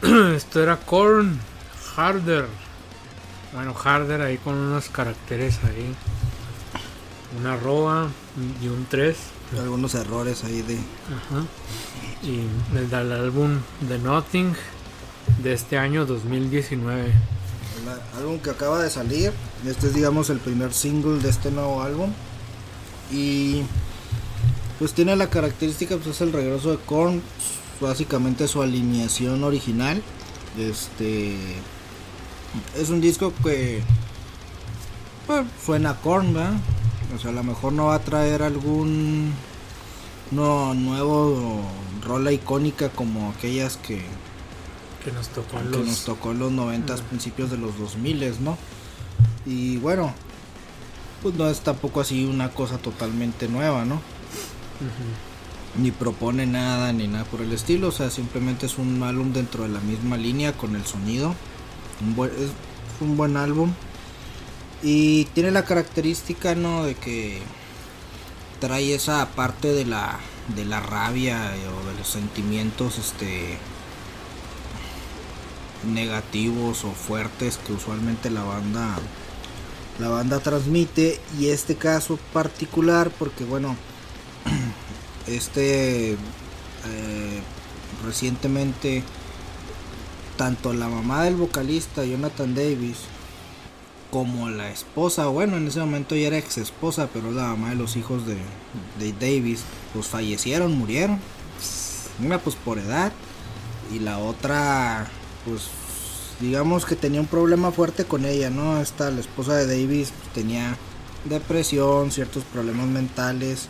Esto era Korn Harder. Bueno, Harder ahí con unos caracteres ahí. Una arroba y un 3. Algunos errores ahí de... Ajá. Y el del álbum The Nothing de este año 2019. El álbum que acaba de salir. Este es digamos el primer single de este nuevo álbum. Y pues tiene la característica, pues es el regreso de Korn, básicamente su alineación original. Este es un disco que pues, suena Korn, ¿verdad? O sea, a lo mejor no va a traer algún no, nuevo rola icónica como aquellas que que nos tocó en que los, nos tocó en los 90 principios de los 2000 ¿no? Y bueno, pues no es tampoco así una cosa totalmente nueva, ¿no? Ni propone nada ni nada por el estilo, o sea, simplemente es un álbum dentro de la misma línea con el sonido. Un buen, es un buen álbum. Y tiene la característica, ¿no? De que trae esa parte de la, de la rabia o de los sentimientos, este negativos o fuertes que usualmente la banda la banda transmite y este caso particular porque bueno este eh, recientemente tanto la mamá del vocalista Jonathan Davis como la esposa, bueno en ese momento ya era ex esposa, pero la mamá de los hijos de, de Davis, pues fallecieron, murieron. Una pues por edad y la otra pues digamos que tenía un problema fuerte con ella, ¿no? Esta, la esposa de Davis, tenía depresión, ciertos problemas mentales,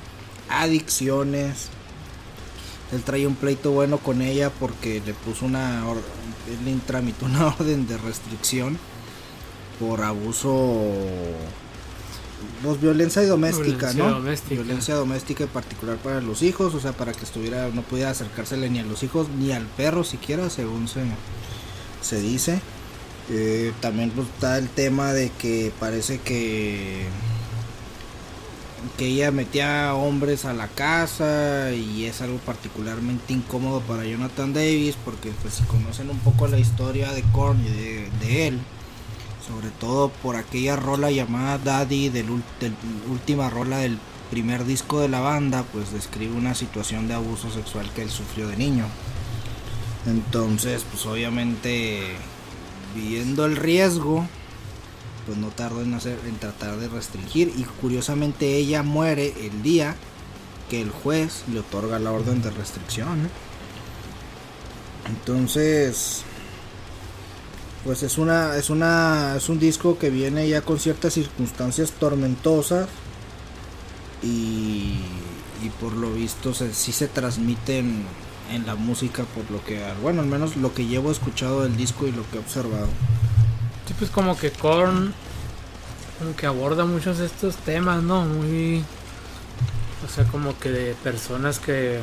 adicciones. Él traía un pleito bueno con ella porque le puso una. Él le tramitó una orden de restricción por abuso. Pues violencia doméstica, Violencia ¿no? doméstica. Violencia doméstica en particular para los hijos, o sea, para que estuviera, no pudiera acercársele ni a los hijos ni al perro siquiera, según se, se dice. Eh, también pues, está el tema de que parece que que ella metía hombres a la casa y es algo particularmente incómodo para Jonathan Davis porque pues si conocen un poco la historia de Korn y de, él sobre todo por aquella rola llamada Daddy del, del última rola del primer disco de la banda pues describe una situación de abuso sexual que él sufrió de niño. Entonces pues obviamente viendo el riesgo pues no tardó en hacer en tratar de restringir. Y curiosamente ella muere el día que el juez le otorga la orden de restricción entonces pues es una es una es un disco que viene ya con ciertas circunstancias tormentosas. Y, y por lo visto se, sí se transmiten en la música por lo que bueno al menos lo que llevo escuchado del disco y lo que he observado Sí, pues como que Korn como que aborda muchos de estos temas, ¿no? Muy o sea, como que de personas que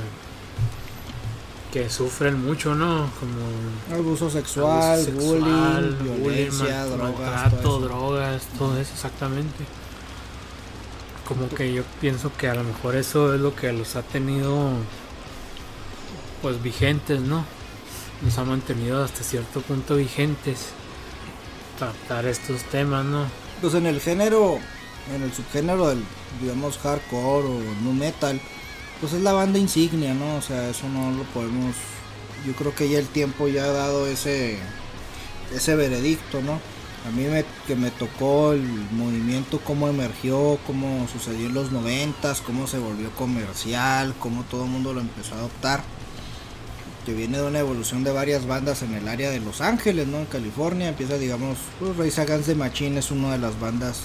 que sufren mucho, ¿no? Como abuso sexual, abuso sexual, bullying, violencia, mal- drogas, maltrato, todo drogas, todo eso exactamente. Como que yo pienso que a lo mejor eso es lo que los ha tenido pues vigentes, ¿no? Nos ha mantenido hasta cierto punto vigentes tratar estos temas, ¿no? Pues en el género, en el subgénero del, digamos, hardcore o nu metal, pues es la banda insignia, ¿no? O sea, eso no lo podemos. Yo creo que ya el tiempo ya ha dado ese, ese veredicto, ¿no? A mí me, que me tocó el movimiento, cómo emergió, cómo sucedió en los noventas, cómo se volvió comercial, cómo todo el mundo lo empezó a adoptar. Que viene de una evolución de varias bandas en el área de Los Ángeles, ¿no? En California. Empieza, digamos, pues Rise Against the Machine es una de las bandas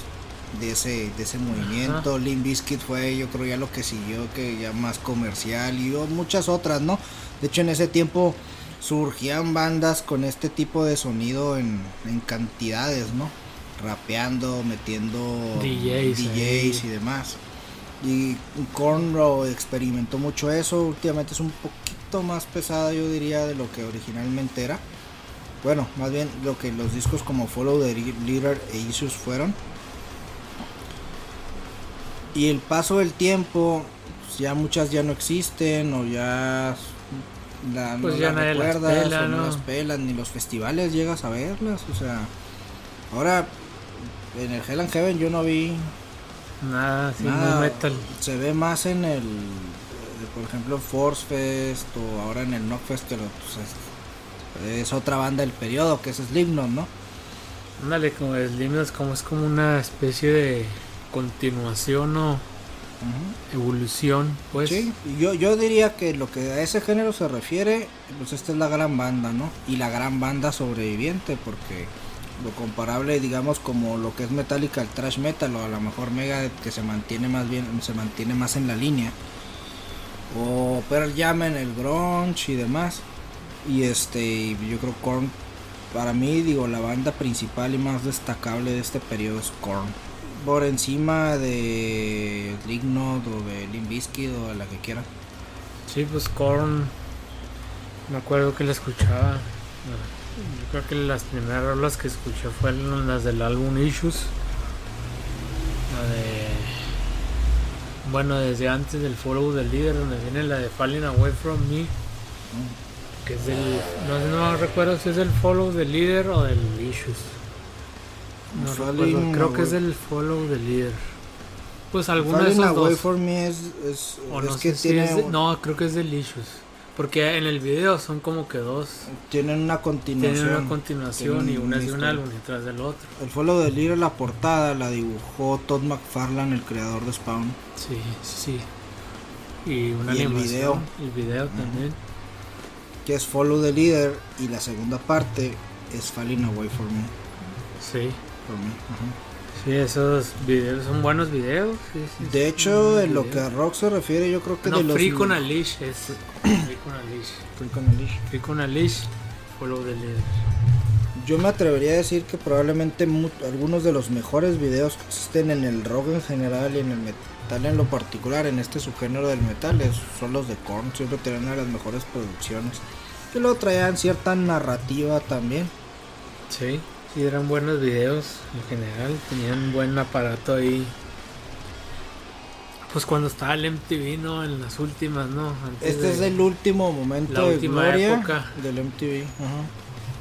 de ese, de ese movimiento. Limp Bizkit fue, yo creo, ya lo que siguió, que ya más comercial y muchas otras, ¿no? De hecho, en ese tiempo surgían bandas con este tipo de sonido en, en cantidades, ¿no? Rapeando, metiendo DJs y demás. Y Korn lo experimentó mucho eso. Últimamente es un poquito más pesada, yo diría, de lo que originalmente era. Bueno, más bien lo que los discos como Follow the Leader e Issues fueron. Y el paso del tiempo, pues, ya muchas ya no existen o ya la, Pues no ya las las recuerdas, pela, o no ¿no? las pelan, ni los festivales llegas a verlas, o sea, ahora en el Hell and Heaven yo no vi Nada, así nada, metal. se ve más en el, eh, por ejemplo, Force Fest o ahora en el Knockfest que lo, pues, es, es otra banda del periodo que es Slipknot, ¿no? Ándale, como Slipknot es como, es como una especie de continuación o evolución, pues. Sí, yo, yo diría que lo que a ese género se refiere, pues esta es la gran banda, ¿no? Y la gran banda sobreviviente, porque lo comparable, digamos, como lo que es Metallica, el thrash metal, o a lo mejor Megadeth, que se mantiene más bien, se mantiene más en la línea, o Pearl Jam en el grunge y demás. Y este, yo creo Korn, para mí, digo, la banda principal y más destacable de este periodo es Korn por encima de Slipknot o de Limp Bizkit o de la que quiera. Sí, pues Korn. Me acuerdo que la escuchaba. Yo creo que las primeras rolas que escuché fueron las del álbum Issues. La de. Bueno, desde antes del Follow del Leader, donde viene la de Falling Away from Me. Que es del. No, no recuerdo si es del Follow del Leader o del Issues. No recuerdo, creo que es del Follow del Líder. Pues alguno de Falling esos Away dos. for Me es, es, O es no que si tiene, es de- no, creo que es Delicious. Porque en el video son como que dos. tienen una continuación. Tienen una continuación y Tienen una es de un álbum detrás del otro. El follow de Leader, la portada, la dibujó Todd McFarlane, el creador de Spawn. Sí, sí. Y una Y el animación. video. El video también. Que es Follow the Leader y la segunda parte es Falling Away for Me. Sí. for me, ajá. Sí, esos videos son buenos videos. sí, sí, De hecho, en lo que a rock se refiere, yo creo que No, de los. Free con a Leash es. Free con a Leash. Free con a Leash. Free con a Leash. Follow the Leader. Yo me atrevería a decir que probablemente algunos de los mejores videos que existen en el rock en general y en el metal en lo particular, en este subgénero del metal, es- son los de Korn. Siempre tenían una de las mejores producciones. Que luego traían cierta narrativa también. Sí, sí, eran buenos videos en general. Tenían un buen aparato ahí. Pues cuando estaba el MTV, ¿no? En las últimas, ¿no? Antes Este de, es el último momento la de última gloria época. del MTV. ajá.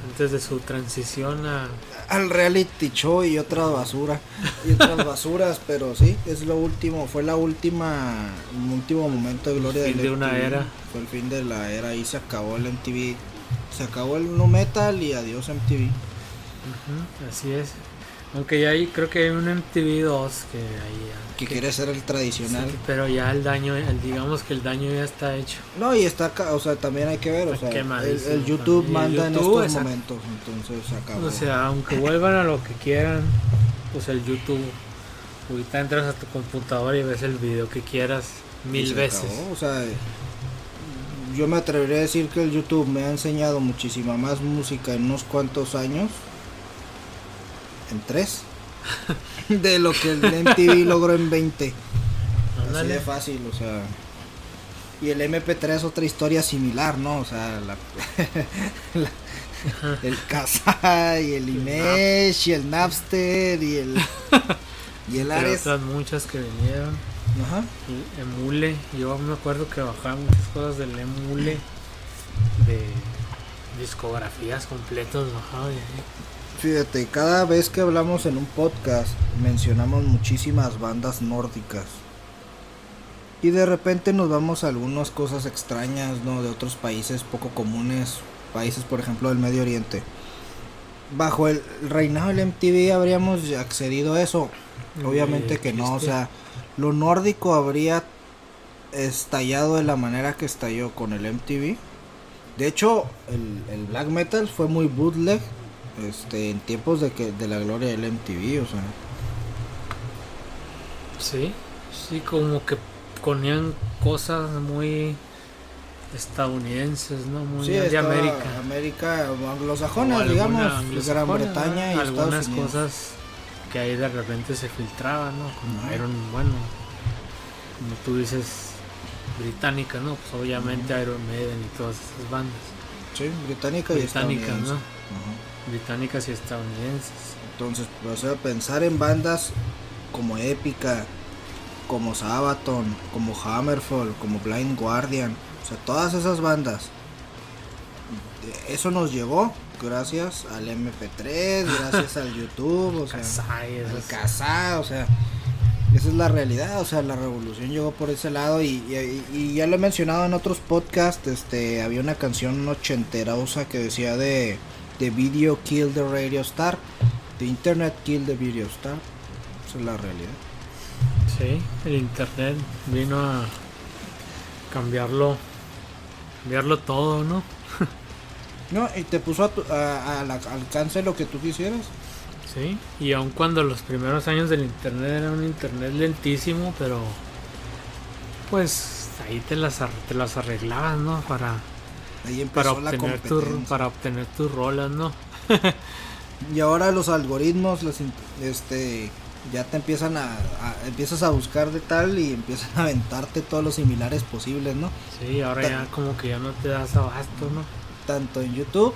antes de su transición a. Al reality show y otra basura. Y otras basuras, pero sí, es lo último. Fue la última, el último momento de gloria fin del de una era. Fue el fin de la era. Ahí se acabó el MTV. Se acabó el no metal y adiós MTV. Ujú, así es. Aunque ya hay, creo que hay un MTV 2 que ahí Que quiere ser el tradicional. sí, pero ya el daño, el, digamos que el daño ya está hecho. No, y está acá, o sea, también hay que ver, o sea, el, YouTube también. manda El en estos exacto. momentos, entonces acabó. O sea, aunque vuelvan a lo que quieran, pues el YouTube. Ahorita entras a tu computadora y ves el video que quieras mil veces. acabó, O sea, yo me atrevería a decir que el YouTube me ha enseñado muchísima más música en unos cuantos años. En tres. de lo que el MTV logró en 20. Así Ándale. de fácil, o sea. Y el MP3 es otra historia similar, ¿no? O sea, la, la- el Kazaa y el Imesh y el Napster y el y el Ares. otras muchas que vinieron. Ajá. El emule. Yo me acuerdo que bajaba muchas cosas del emule. De discografías completas bajaba de ahí. Fíjate, cada vez que hablamos en un podcast mencionamos muchísimas bandas nórdicas. Y de repente nos vamos a algunas cosas extrañas, ¿no? De otros países poco comunes, países por ejemplo del Medio Oriente. Bajo el reinado del MTV habríamos accedido a eso. Obviamente que no, o sea, lo nórdico habría estallado de la manera que estalló con el MTV. De hecho, el, el black metal fue muy bootleg este, en tiempos de que de la gloria del MTV, o sea. Sí, sí, como que ponían cosas muy estadounidenses, ¿no? Muy Sí, de América. América, anglosajonas, digamos, Gran Bretaña y algunas Unidos. cosas que ahí de repente se filtraban, ¿no? Como. Iron, bueno, como tú dices, británica, ¿no? Pues obviamente Iron Maiden y todas esas bandas. Sí, británica y estadounidense. ¿no? Ajá. Británicas y estadounidenses. Entonces, o sea, pensar en bandas como Épica, como Sabaton, como Hammerfall, como Blind Guardian, o sea, todas esas bandas eso nos llegó gracias al MP3, gracias al YouTube, o sea, Kasai, al Kazaa, o sea, esa es la realidad, o sea, la revolución llegó por ese lado y, y- y ya lo he mencionado en otros podcasts, este, había una canción ochenterosa que decía de, de Video Kill the Radio Star, de Internet Kill the Video Star, esa es la realidad. Sí, el internet vino a cambiarlo, cambiarlo todo, ¿no? No, y te puso a tu- a- al alcance lo que tú quisieras. Sí, y aun cuando los primeros años del internet era un internet lentísimo, pero pues ahí te las, te las arreglabas, ¿no? Para, Ahí para, obtener tu, para obtener tus rolas, ¿no? Y ahora los algoritmos, los, este, ya te empiezan a, a- empiezas a buscar de tal y empiezan a aventarte todos los similares posibles, ¿no? Sí, ahora ya como que ya no te das abasto, ¿no? Tanto en YouTube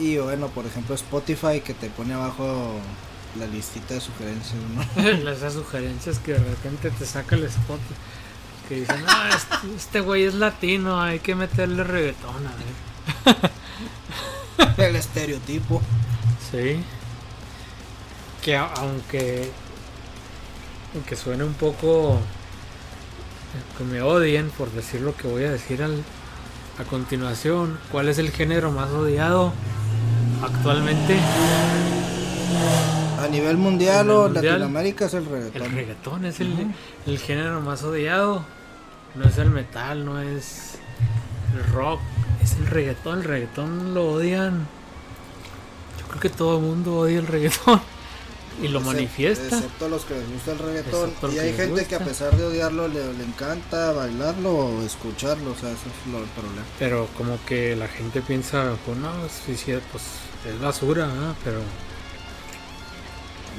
y bueno, por ejemplo Spotify que te pone abajo la listita de sugerencias, ¿no? Esas sugerencias que de repente te saca el spot que dicen, no, este, este güey es latino, hay que meterle reggaetón, a ver. El estereotipo. Sí. Que aunque aunque suene un poco que me odien por decir lo que voy a decir al, a continuación, ¿cuál es el género más odiado actualmente? A nivel mundial o Latinoamérica es el reggaetón. El reggaetón es el, el género más odiado. No es el metal, no es el rock, es el reggaetón. El reggaetón lo odian. Yo creo que todo el mundo odia el reggaetón y lo Excep- manifiesta. Excepto los que les gusta el reggaetón. Y hay gente que a pesar de odiarlo le, le encanta bailarlo o escucharlo. O sea, ese es lo, el problema. Pero como que la gente piensa, pues no, sí, sí, pues es basura, pero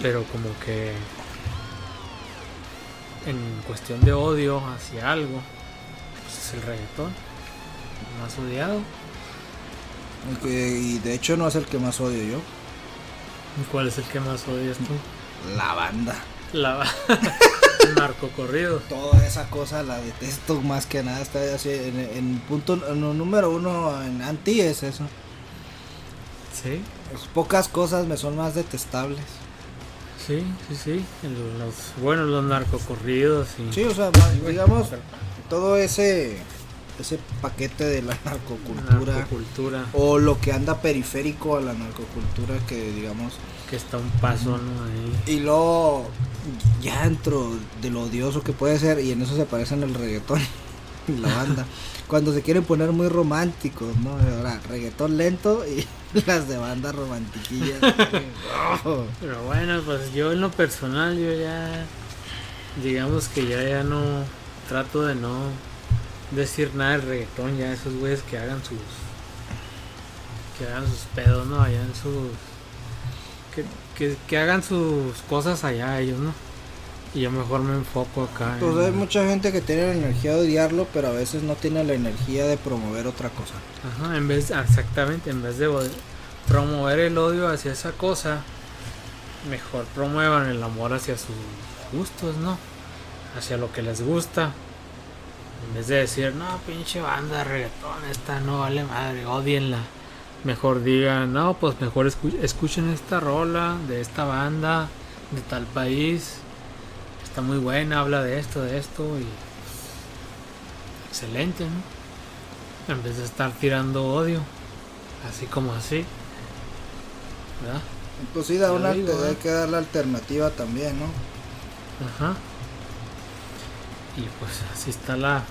pero como que en cuestión de odio hacia algo, pues es el reggaetón el más odiado. Y de hecho no es el que más odio yo. ¿Y ¿Cuál es el que más odias tú? La banda. La el narcocorrido. Toda esa cosa la detesto más que nada. Está así en, en punto en número uno en anti es eso. Sí, Pues pocas cosas me son más detestables. sí, sí, sí. los, bueno, los narcocorridos y Sí, o sea, digamos todo ese ese paquete de la narcocultura narcocultura o lo que anda periférico a la narcocultura que digamos que está un paso ¿no? ahí. y luego ya dentro de lo odioso que puede ser y en eso se parecen el reggaetón y la banda cuando se quieren poner muy románticos no ahora reggaetón lento y las de banda romantiquillas Oh. Pero bueno, pues yo en lo personal, yo ya, digamos que ya, ya no trato de no decir nada del reggaetón, ya esos güeyes que hagan sus, que hagan sus pedos, ¿no? Allá en sus, que, que, que hagan sus cosas allá ellos, ¿no? Y yo mejor me enfoco acá. pues en- hay mucha gente que tiene la energía de odiarlo pero a veces no tiene la energía de promover otra cosa Ajá, en vez, exactamente, en vez de promover el odio hacia esa cosa, mejor promuevan el amor hacia sus gustos, ¿no? Hacia lo que les gusta. En vez de decir, no, pinche banda de reggaetón, esta no vale madre, odienla. Mejor digan, no, pues mejor escu- escuchen esta rola de esta banda, de tal país. Está muy buena, habla de esto, de esto y... Excelente, ¿no? En vez de estar tirando odio. Así como así. ¿Verdad? pues sí da una digo, te- hay ¿eh? que dar la alternativa también no Ajá. Y pues así está la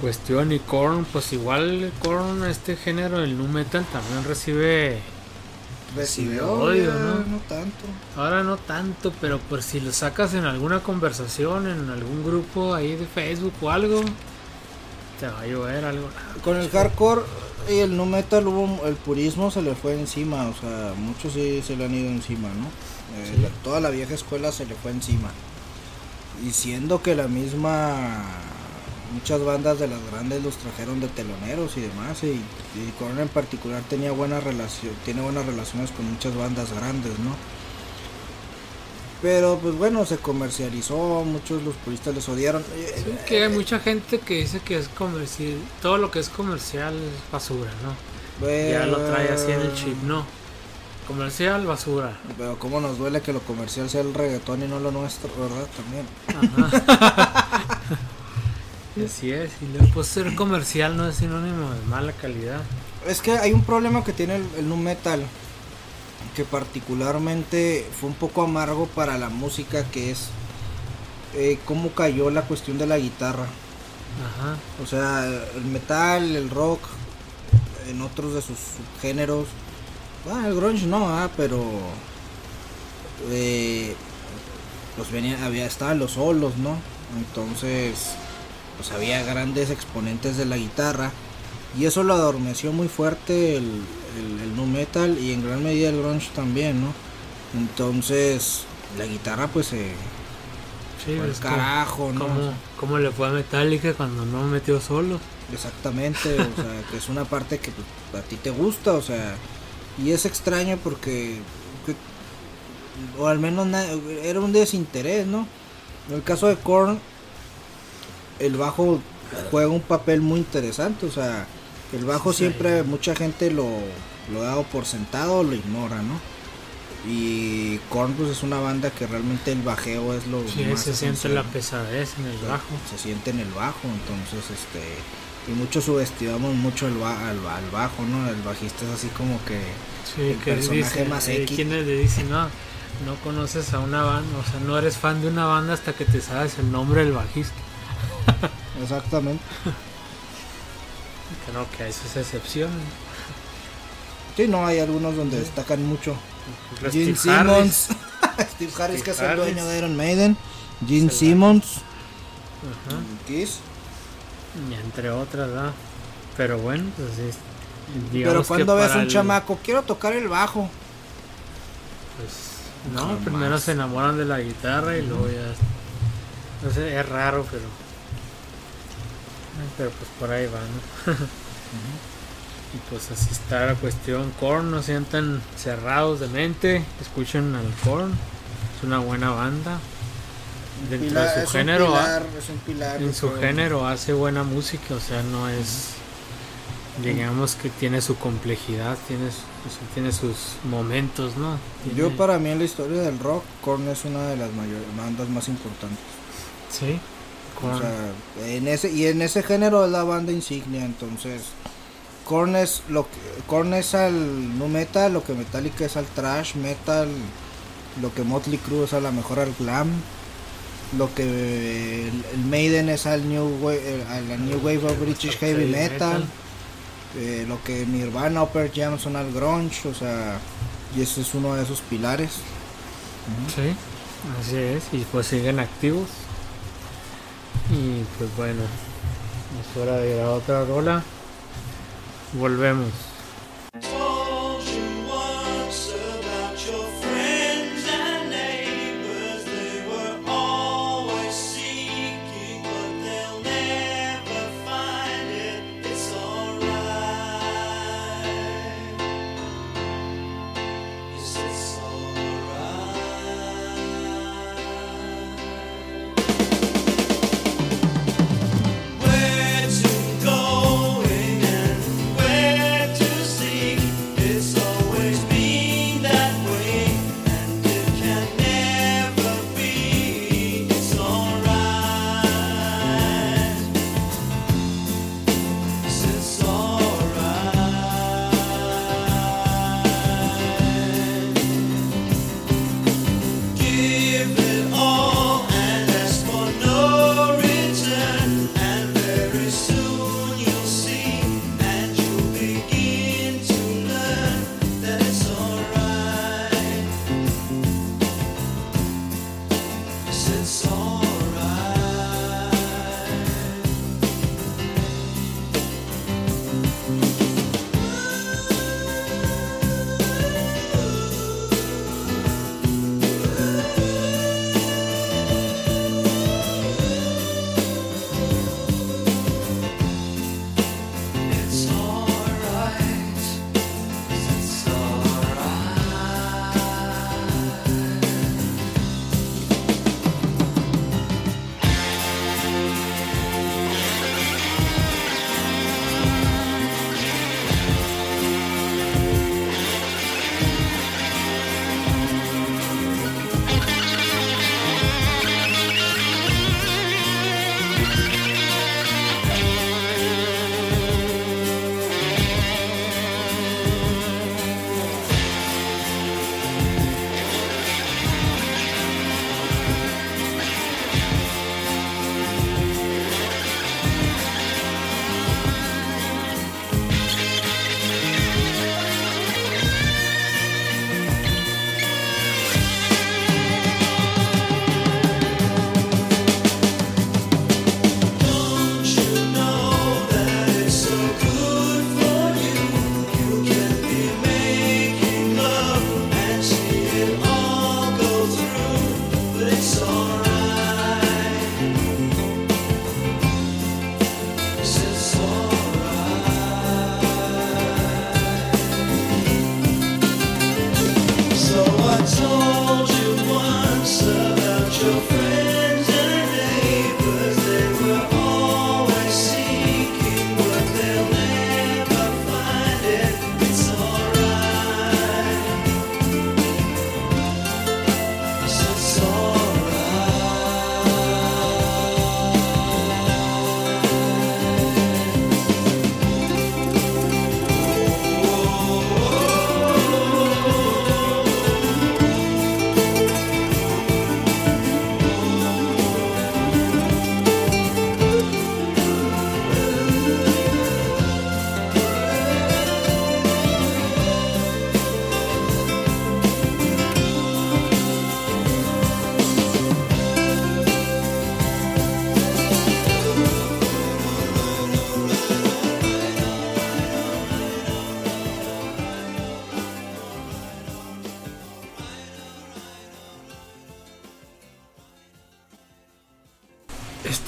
cuestión. Y Korn, pues igual Korn, este género, el nu metal, también recibe. recibió odio, ¿no? no tanto Ahora no tanto, pero pues si lo sacas en alguna conversación, en algún grupo ahí de Facebook o algo, te va a llover algo. Con el hardcore y el nu metal hubo el purismo se le fue encima, o sea, muchos sí se le han ido encima, ¿no? Eh, Sí. la- toda la vieja escuela se le fue encima. Y siendo que la misma muchas bandas de las grandes los trajeron de teloneros y demás y, y Korn en particular tenía buena relación, tiene buenas relaciones con muchas bandas grandes, ¿no? Pero pues bueno, se comercializó, muchos los puristas les odiaron. Sí, que hay mucha gente que dice que es comercial, todo lo que es comercial es basura, ¿no? ya lo trae así en el chip, ¿no? Comercial, basura. Pero cómo nos duele que lo comercial sea el reggaetón y no lo nuestro, ¿verdad? También. Ajá. así es, y luego pues ser comercial no es sinónimo de mala calidad. Es que hay un problema que tiene el, el nu metal que particularmente fue un poco amargo para la música, que es eh, cómo cayó la cuestión de la guitarra. Ajá. O sea, el metal, el rock, en otros de sus géneros. Ah, el grunge no, ah, pero eh, pues venía, había estaban los solos, ¿no? Entonces, pues había grandes exponentes de la guitarra y eso lo adormeció muy fuerte el, el, nu metal y en gran medida el grunge también, ¿no? Entonces, la guitarra pues se... sí, carajo, ¿no? ¿Cómo, le fue a Metallica cuando no metió solo? Exactamente, o sea, que es una parte que pues, a ti te gusta, o sea, y es extraño porque, o al menos era un desinterés, ¿no? En el caso de Korn, el bajo juega un papel muy interesante, o sea, el bajo siempre mucha gente lo, lo ha dado por sentado, lo ignora, ¿no? Y Korn pues es una banda que realmente el bajeo es lo sí, se siente la pesadez en el bajo. Se, siente en el bajo, entonces este y muchos subestimamos mucho el al, bajo, ¿no? El bajista es así como que el personaje más X. quienes le dicen, no, no conoces a una banda, o sea, no eres fan de una banda hasta que te sabes el nombre del bajista. Exactamente. Que no, que hay sus excepciones. Sí, no, hay algunos donde destacan mucho. Gene Simmons. Steve Harris, que es el dueño de Iron Maiden. Gene Simmons. Ajá. Kiss. Y entre otras, ¿verdad? Pero bueno, pues sí. Pero cuando ves un chamaco, quiero tocar el bajo. Pues no, primero se enamoran de la guitarra y luego ya. No sé, es raro, pero pero pues por ahí va, ¿no? Y pues así está la cuestión. Korn, no sientan cerrados de mente, escuchen al Korn, es una buena banda. Dentro de su género, en su género hace buena música, o sea, no es, digamos que tiene su complejidad, tiene, tiene sus momentos, ¿no? Yo para mí en la historia del rock, Korn es una de las mayores bandas más importantes. Sí, en ese, y en ese género es la banda insignia, entonces Korn es, lo que, Korn es al nu metal, lo que Metallica es al trash metal, lo que Motley Crue es a la mejor al glam, lo que el, Maiden es al new wave, al new wave of British heavy metal, eh, lo que Nirvana o Pearl Jam son al grunge, o sea, y ese es uno de esos pilares. Sí, así es, y pues siguen activos. Y pues bueno, es hora de ir a otra rola. Volvemos.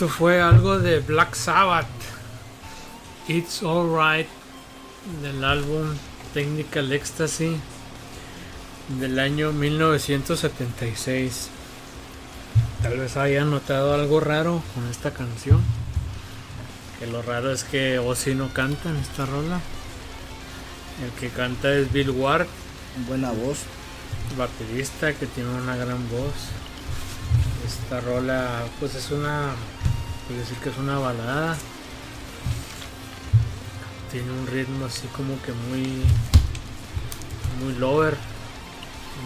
Esto fue algo de Black Sabbath. It's Alright del álbum Technical Ecstasy del año 1976. Tal vez hayan notado algo raro con esta canción. Que lo raro es que Ozzy no canta en esta rola. El que canta es Bill Ward. Buena voz. Baterista que tiene una gran voz. Esta rola pues es una... Puedo decir que es una balada. Tiene un ritmo así como que muy... Muy lover.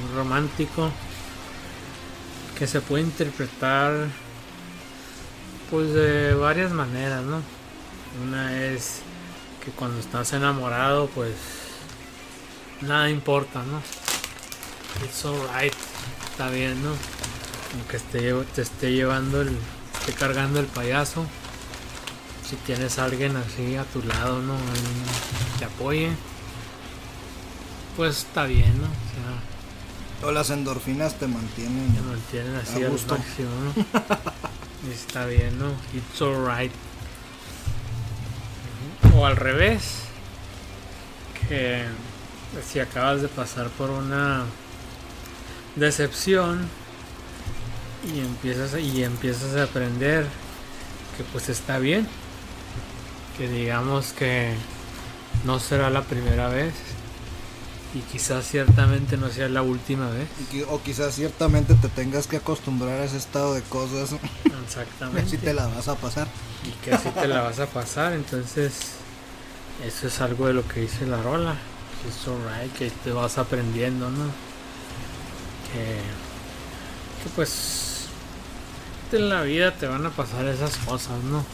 Muy romántico. Que se puede interpretar pues de varias maneras, ¿no? Una es que cuando estás enamorado, pues nada importa, ¿no? It's alright, está bien, ¿no? Aunque te esté llevando el, esté cargando el payaso. Si tienes a alguien así a tu lado, ¿no? Alguien te apoye, pues está bien, ¿no? O sea, las endorfinas te mantienen. Te mantienen así a gusto. al máximo, ¿no? está bien, ¿no? It's alright. O al revés, que si acabas de pasar por una decepción y empiezas y empiezas a aprender que pues está bien. Que digamos que no será la primera vez y quizás ciertamente no sea la última vez. O quizás ciertamente te tengas que acostumbrar a ese estado de cosas. Exactamente. Si te la vas a pasar. Y que así te la vas a pasar. Entonces eso es algo de lo que dice la rola. Es alright que te vas aprendiendo no que, que pues en la vida te van a pasar esas cosas, ¿no?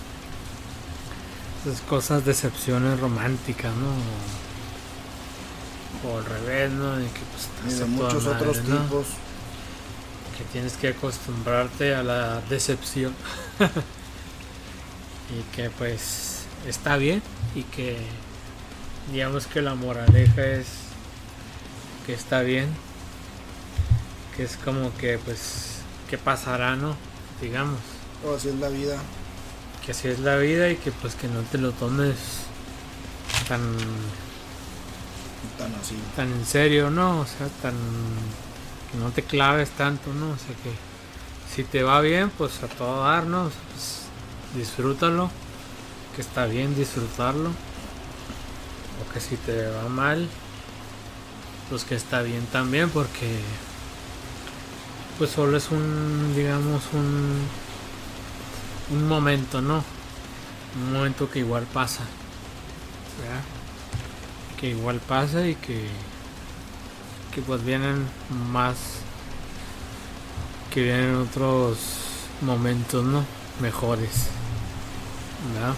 Esas cosas, decepciones románticas, ¿no? O, al revés, ¿no? De que pues, de muchos otros tipos. Que tienes que acostumbrarte a la decepción. y que pues está bien y que digamos que la moraleja es que está bien que es como que pues que pasará no digamos. O así es la vida. Que así es la vida y que pues que no te lo tomes tan tan así. Tan en serio, ¿no? O sea, tan que no te claves tanto, ¿no? O sea que si te va bien, pues a todo dar, ¿no? pues, disfrútalo, que está bien disfrutarlo. O que si te va mal, pues que está bien también porque pues solo es un, digamos, un, un momento, ¿no? Un momento que igual pasa. ¿verdad? Que igual pasa y que, que pues vienen más, que vienen otros momentos, ¿no? Mejores. ¿verdad?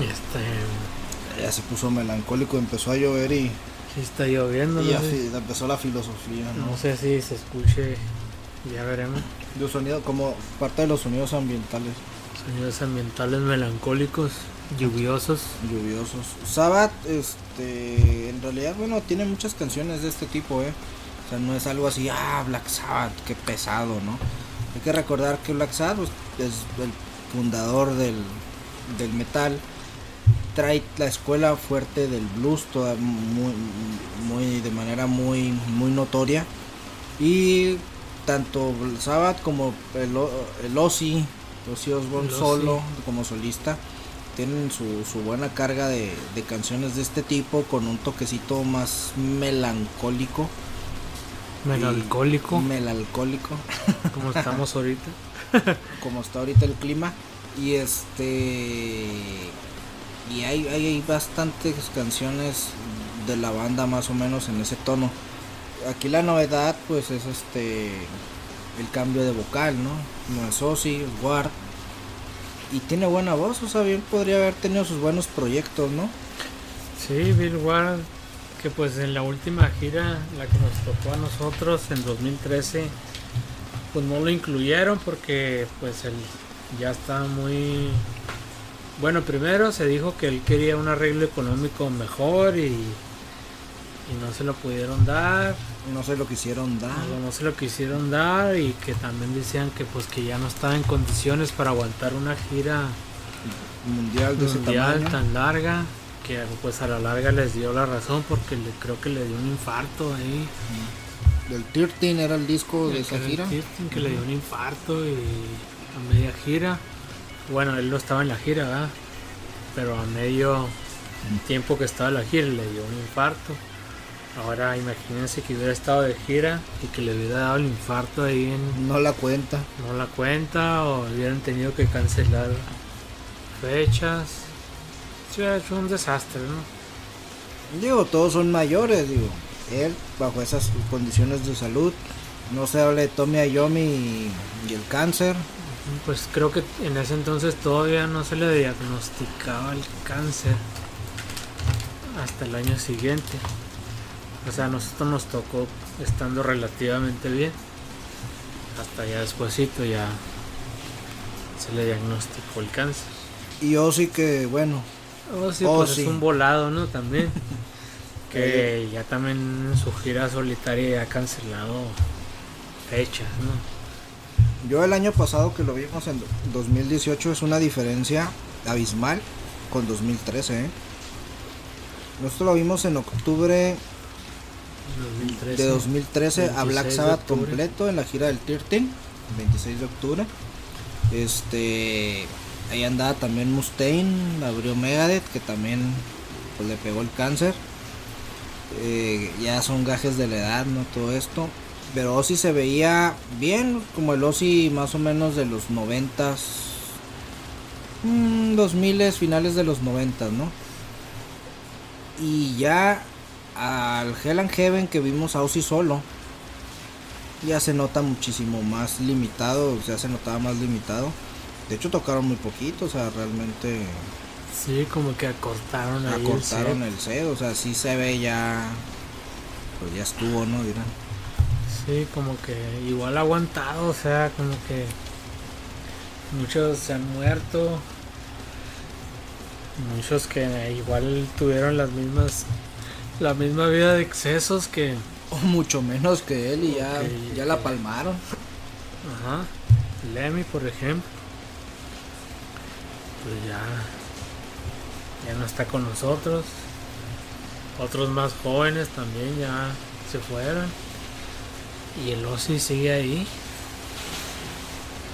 Este... Ya se puso melancólico, empezó a llover y Sí está lloviendo. Y ya empezó la filosofía. ¿no? sé si se escuche, ya veremos. Los sonidos, como parte de los sonidos ambientales. Sonidos ambientales melancólicos, lluviosos. Lluviosos. Sabbath, este, en realidad, bueno, tiene muchas canciones de este tipo, ¿eh? O sea, no es algo así, ah, Black Sabbath, qué pesado, ¿no? Hay que recordar que Black Sabbath pues, es el fundador del, del metal trae la escuela fuerte del blues toda muy, muy de manera muy muy notoria. Y tanto Sabbath como el, el Ozzy, Ozzy Osbourne solo como solista tienen su, su buena carga de, de, canciones de este tipo con un toquecito más melancólico. Melancólico. Melancólico. Como estamos ahorita. Como está ahorita el clima. Y este y hay, hay, bastantes canciones de la banda más o menos en ese tono. Aquí la novedad pues es este el cambio de vocal, ¿no? No es Ozzy, Ward. Y tiene buena voz, o sea, bien podría haber tenido sus buenos proyectos, ¿no? Sí, Bill Ward, que pues en la última gira, la que nos tocó a nosotros en 2013, pues no lo incluyeron porque pues él ya está muy bueno, primero se dijo que él quería un arreglo económico mejor y, y no se lo pudieron dar. No se lo quisieron dar. No, no se lo quisieron dar y que también decían que pues que ya no estaba en condiciones para aguantar una gira mundial de mundial ese tamaño. tan larga que pues a la larga les dio la razón porque le, creo que le dio un infarto ahí. Del 13 era el disco de El esa que- gira. Que le dio un infarto y a media gira. Bueno, él no estaba en la gira, ¿verdad? Pero a medio tiempo que estaba en la gira le dio un infarto. Ahora imagínense que hubiera estado de gira y que le hubiera dado el infarto ahí en No la cuenta. no la cuenta o hubieran tenido que cancelar fechas. Sí, hecho un desastre, ¿no? Digo, todos son mayores, digo. Él, bajo esas condiciones de salud, no se habla de Tommy Ayomi y el cáncer. Pues creo que en ese entonces todavía no se le diagnosticaba el cáncer hasta el año siguiente. O sea, a nosotros nos tocó estando relativamente bien. Hasta ya despuesito ya se le diagnosticó el cáncer. Y Ozzy que, bueno, Oh, sí, Oh, pues sí. es un volado, ¿no? También. que ya también en su gira solitaria ya ha cancelado fechas, ¿no? Yo el año pasado que lo vimos en 2018 es una diferencia abismal con 2013, ¿eh? Nosotros lo vimos en octubre 2013. de 2013 a 26 Black Sabbath completo en la gira del 13, el 26 de octubre. Este, ahí andaba también Mustaine, abrió Megadeth, que también pues, le pegó el cáncer. Eh, ya son gajes de la edad, no todo esto. Pero Ozzy se veía bien, como el Ozzy más o menos de los 90s, mm, 2000 finales de los 90, ¿no? Y ya al Hell and Heaven que vimos a Ozzy solo, ya se nota muchísimo más limitado, ya se notaba más limitado. De hecho tocaron muy poquito, o sea, realmente Sí, como que acortaron ahí. el acortaron set. el set, o sea, sí se ve ya, pues ya estuvo, ¿no? Dirán. Sí, como que igual ha aguantado, o sea, como que muchos se han muerto. Muchos que igual tuvieron las mismas la misma vida de excesos que O mucho menos que él y ya, ya la palmaron. Ajá. Lemmy, por ejemplo. Pues ya. Ya no está con nosotros. Otros más jóvenes también ya se fueron. Y el Ozzy sigue ahí.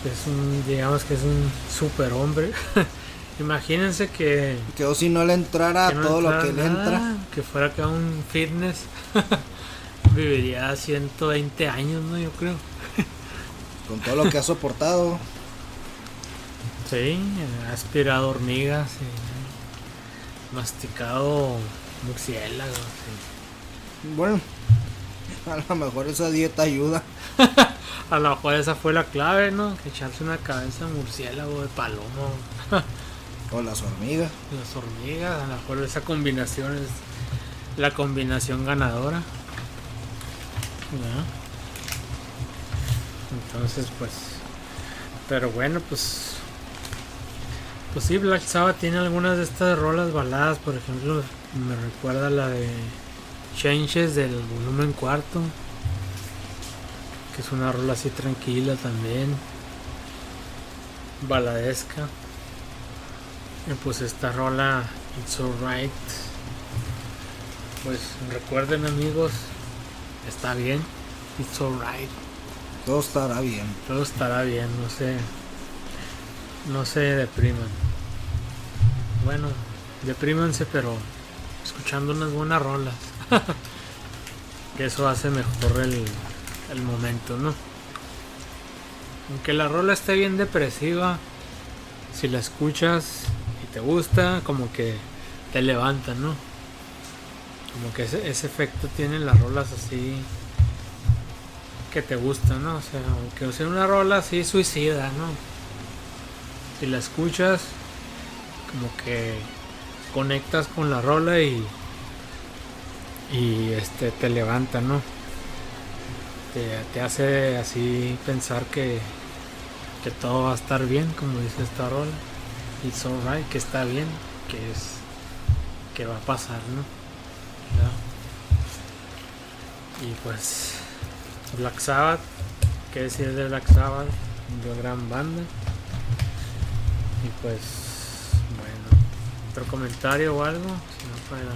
Es un, digamos que es un superhombre. Imagínense que, Que Ozzy no le entrara no todo lo que le entra. Que fuera acá un fitness. Viviría 120 años, ¿no? Yo creo. Con todo lo que ha soportado. Sí, ha aspirado hormigas, y masticado murciélagos. sí. Bueno, a lo mejor esa dieta ayuda. A lo mejor esa fue la clave, ¿no? Que echarse una cabeza de murciélago, de palomo, O las hormigas. las hormigas. A lo mejor esa combinación es la combinación ganadora. ¿Ya? Entonces, pues. Pero bueno, pues. Pues sí, Black Sabbath tiene algunas de estas rolas baladas. Por ejemplo, me recuerda la de Changes del volumen cuarto. Que es una rola así tranquila también. Baladesca. Y pues esta rola, It's Alright. Pues recuerden amigos, está bien. It's alright. Todo estará bien. Todo estará bien, no se, no se depriman. Bueno, deprímanse, pero escuchando unas buenas rolas. que eso hace mejor el, el momento, ¿no? Aunque la rola esté bien depresiva, si la escuchas y te gusta, como que te levanta, ¿no? Como que ese, ese efecto tienen las rolas así que te gustan, ¿no? O sea, aunque sea una rola así suicida, ¿no? Si la escuchas, como que conectas con la rola y y este te levanta, ¿no? Te, te hace así pensar que que todo va a estar bien, como dice esta rola. It's alright, que está bien, que es que va a pasar, ¿no? Y pues Black Sabbath, qué decir de Black Sabbath, una gran banda. Y pues bueno, otro comentario o algo, si no para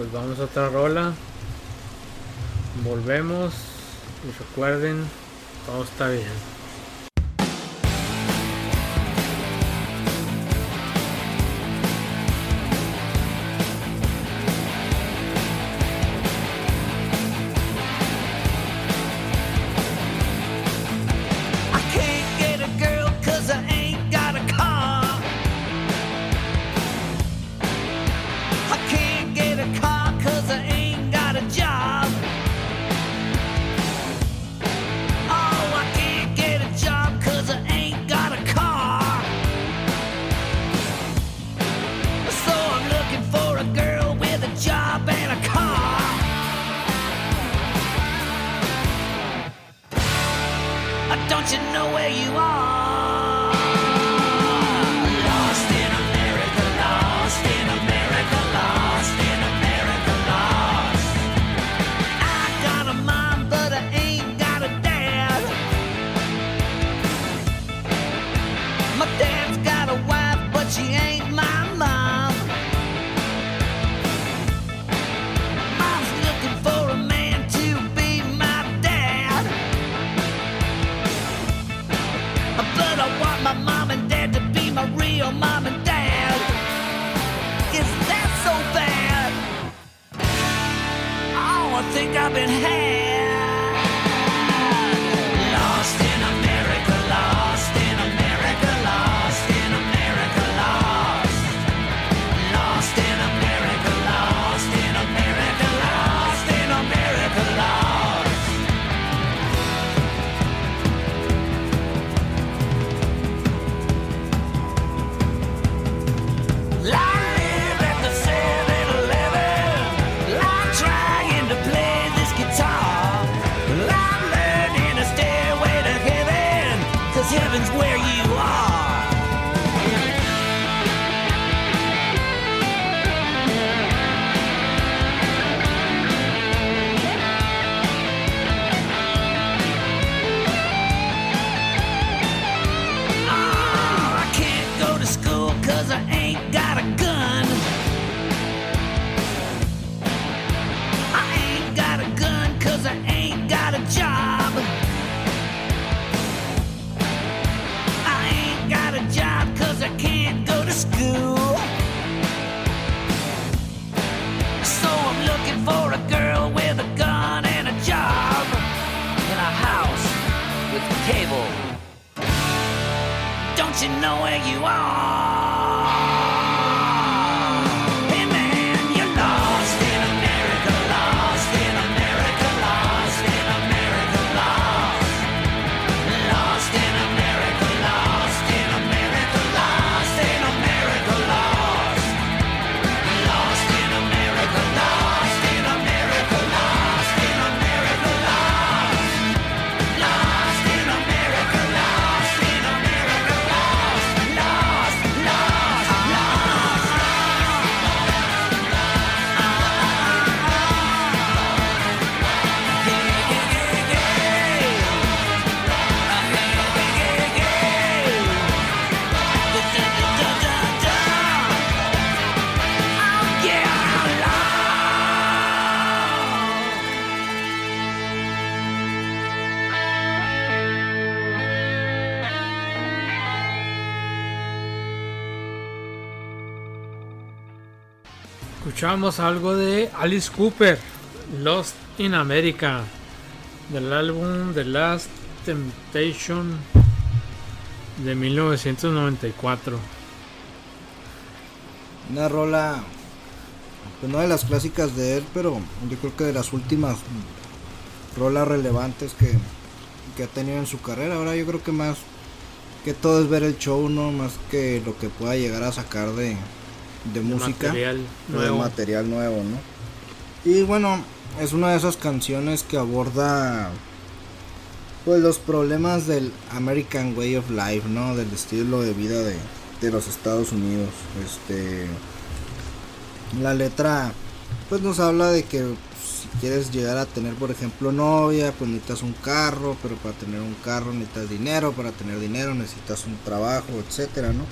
pues vamos a otra rola. Volvemos y recuerden, todo está bien. Escuchamos algo de Alice Cooper, Lost in America, del álbum The Last Temptation de 1994. Una rola, pues no de las clásicas de él, pero yo creo que de las últimas rolas relevantes que, que ha tenido en su carrera. Ahora yo creo que más que todo es ver el show, no más que lo que pueda llegar a sacar de, de, música, material nuevo. de material nuevo, ¿no? Y bueno, es una de esas canciones que aborda pues los problemas del American Way of Life, ¿no? Del estilo de vida de, de los Estados Unidos. Este la letra pues nos habla de que si quieres llegar a tener, por ejemplo, novia, pues necesitas un carro, pero para tener un carro necesitas dinero, para tener dinero necesitas un trabajo, etcétera, ¿no?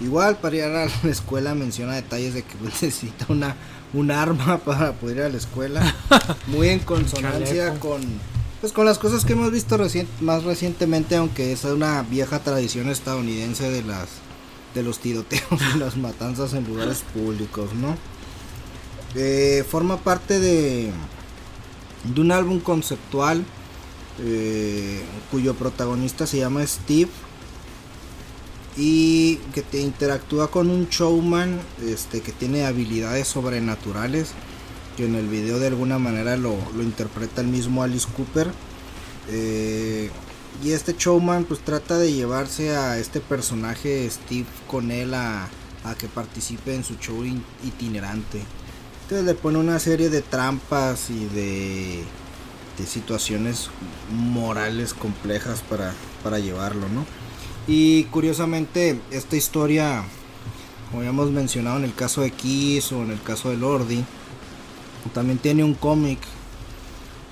Igual para ir a la escuela menciona detalles de que pues, necesita una un arma para poder ir a la escuela, muy en consonancia con pues con las cosas que hemos visto más recientemente, aunque es una vieja tradición estadounidense de las de los tiroteos y las matanzas en lugares públicos, ¿no? Eh, forma parte de, de un álbum conceptual eh, cuyo protagonista se llama Steve y que te interactúa con un showman este, que tiene habilidades sobrenaturales que en el video de alguna manera lo, interpreta el mismo Alice Cooper eh, y este showman pues trata de llevarse a este personaje Steve con él a, a que participe en su show itinerante entonces le pone una serie de trampas y de, de situaciones morales complejas para, para llevarlo, ¿no? Y curiosamente, esta historia, como ya hemos mencionado en el caso de Kiss o en el caso de Lordi, también tiene un cómic.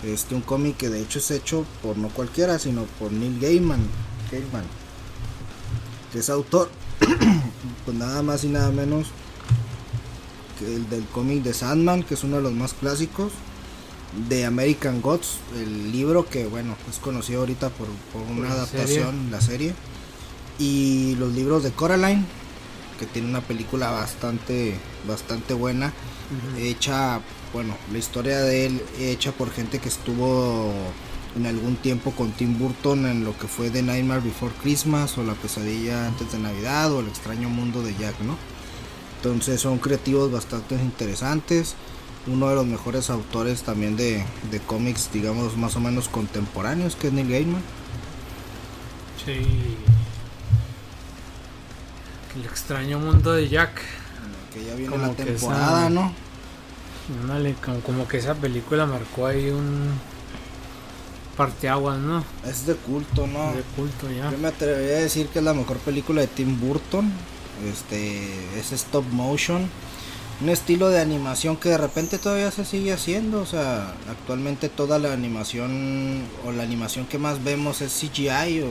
Este, un cómic que de hecho es hecho por no cualquiera, sino por Neil Gaiman, Gaiman que es autor, pues nada más y nada menos el del cómic de Sandman, que es uno de los más clásicos, de American Gods, el libro que bueno es conocido ahorita por, una adaptación, la serie, y los libros de Coraline, que tiene una película bastante, bastante buena, hecha, bueno, la historia de él hecha por gente que estuvo en algún tiempo con Tim Burton en lo que fue The Nightmare Before Christmas o La pesadilla antes de Navidad o El extraño mundo de Jack, ¿no? Entonces son creativos bastante interesantes. Uno de los mejores autores también de, cómics, digamos, más o menos contemporáneos, que es Neil Gaiman. Sí. El extraño mundo de Jack. Que ya viene la temporada, ¿no? como, que esa película marcó ahí un parteaguas, ¿no? Es de culto, ¿no? De culto, ya. Yo me atrevería a decir que es la mejor película de Tim Burton este es stop motion un estilo de animación que de repente todavía se sigue haciendo o sea actualmente toda la animación o la animación que más vemos es CGI o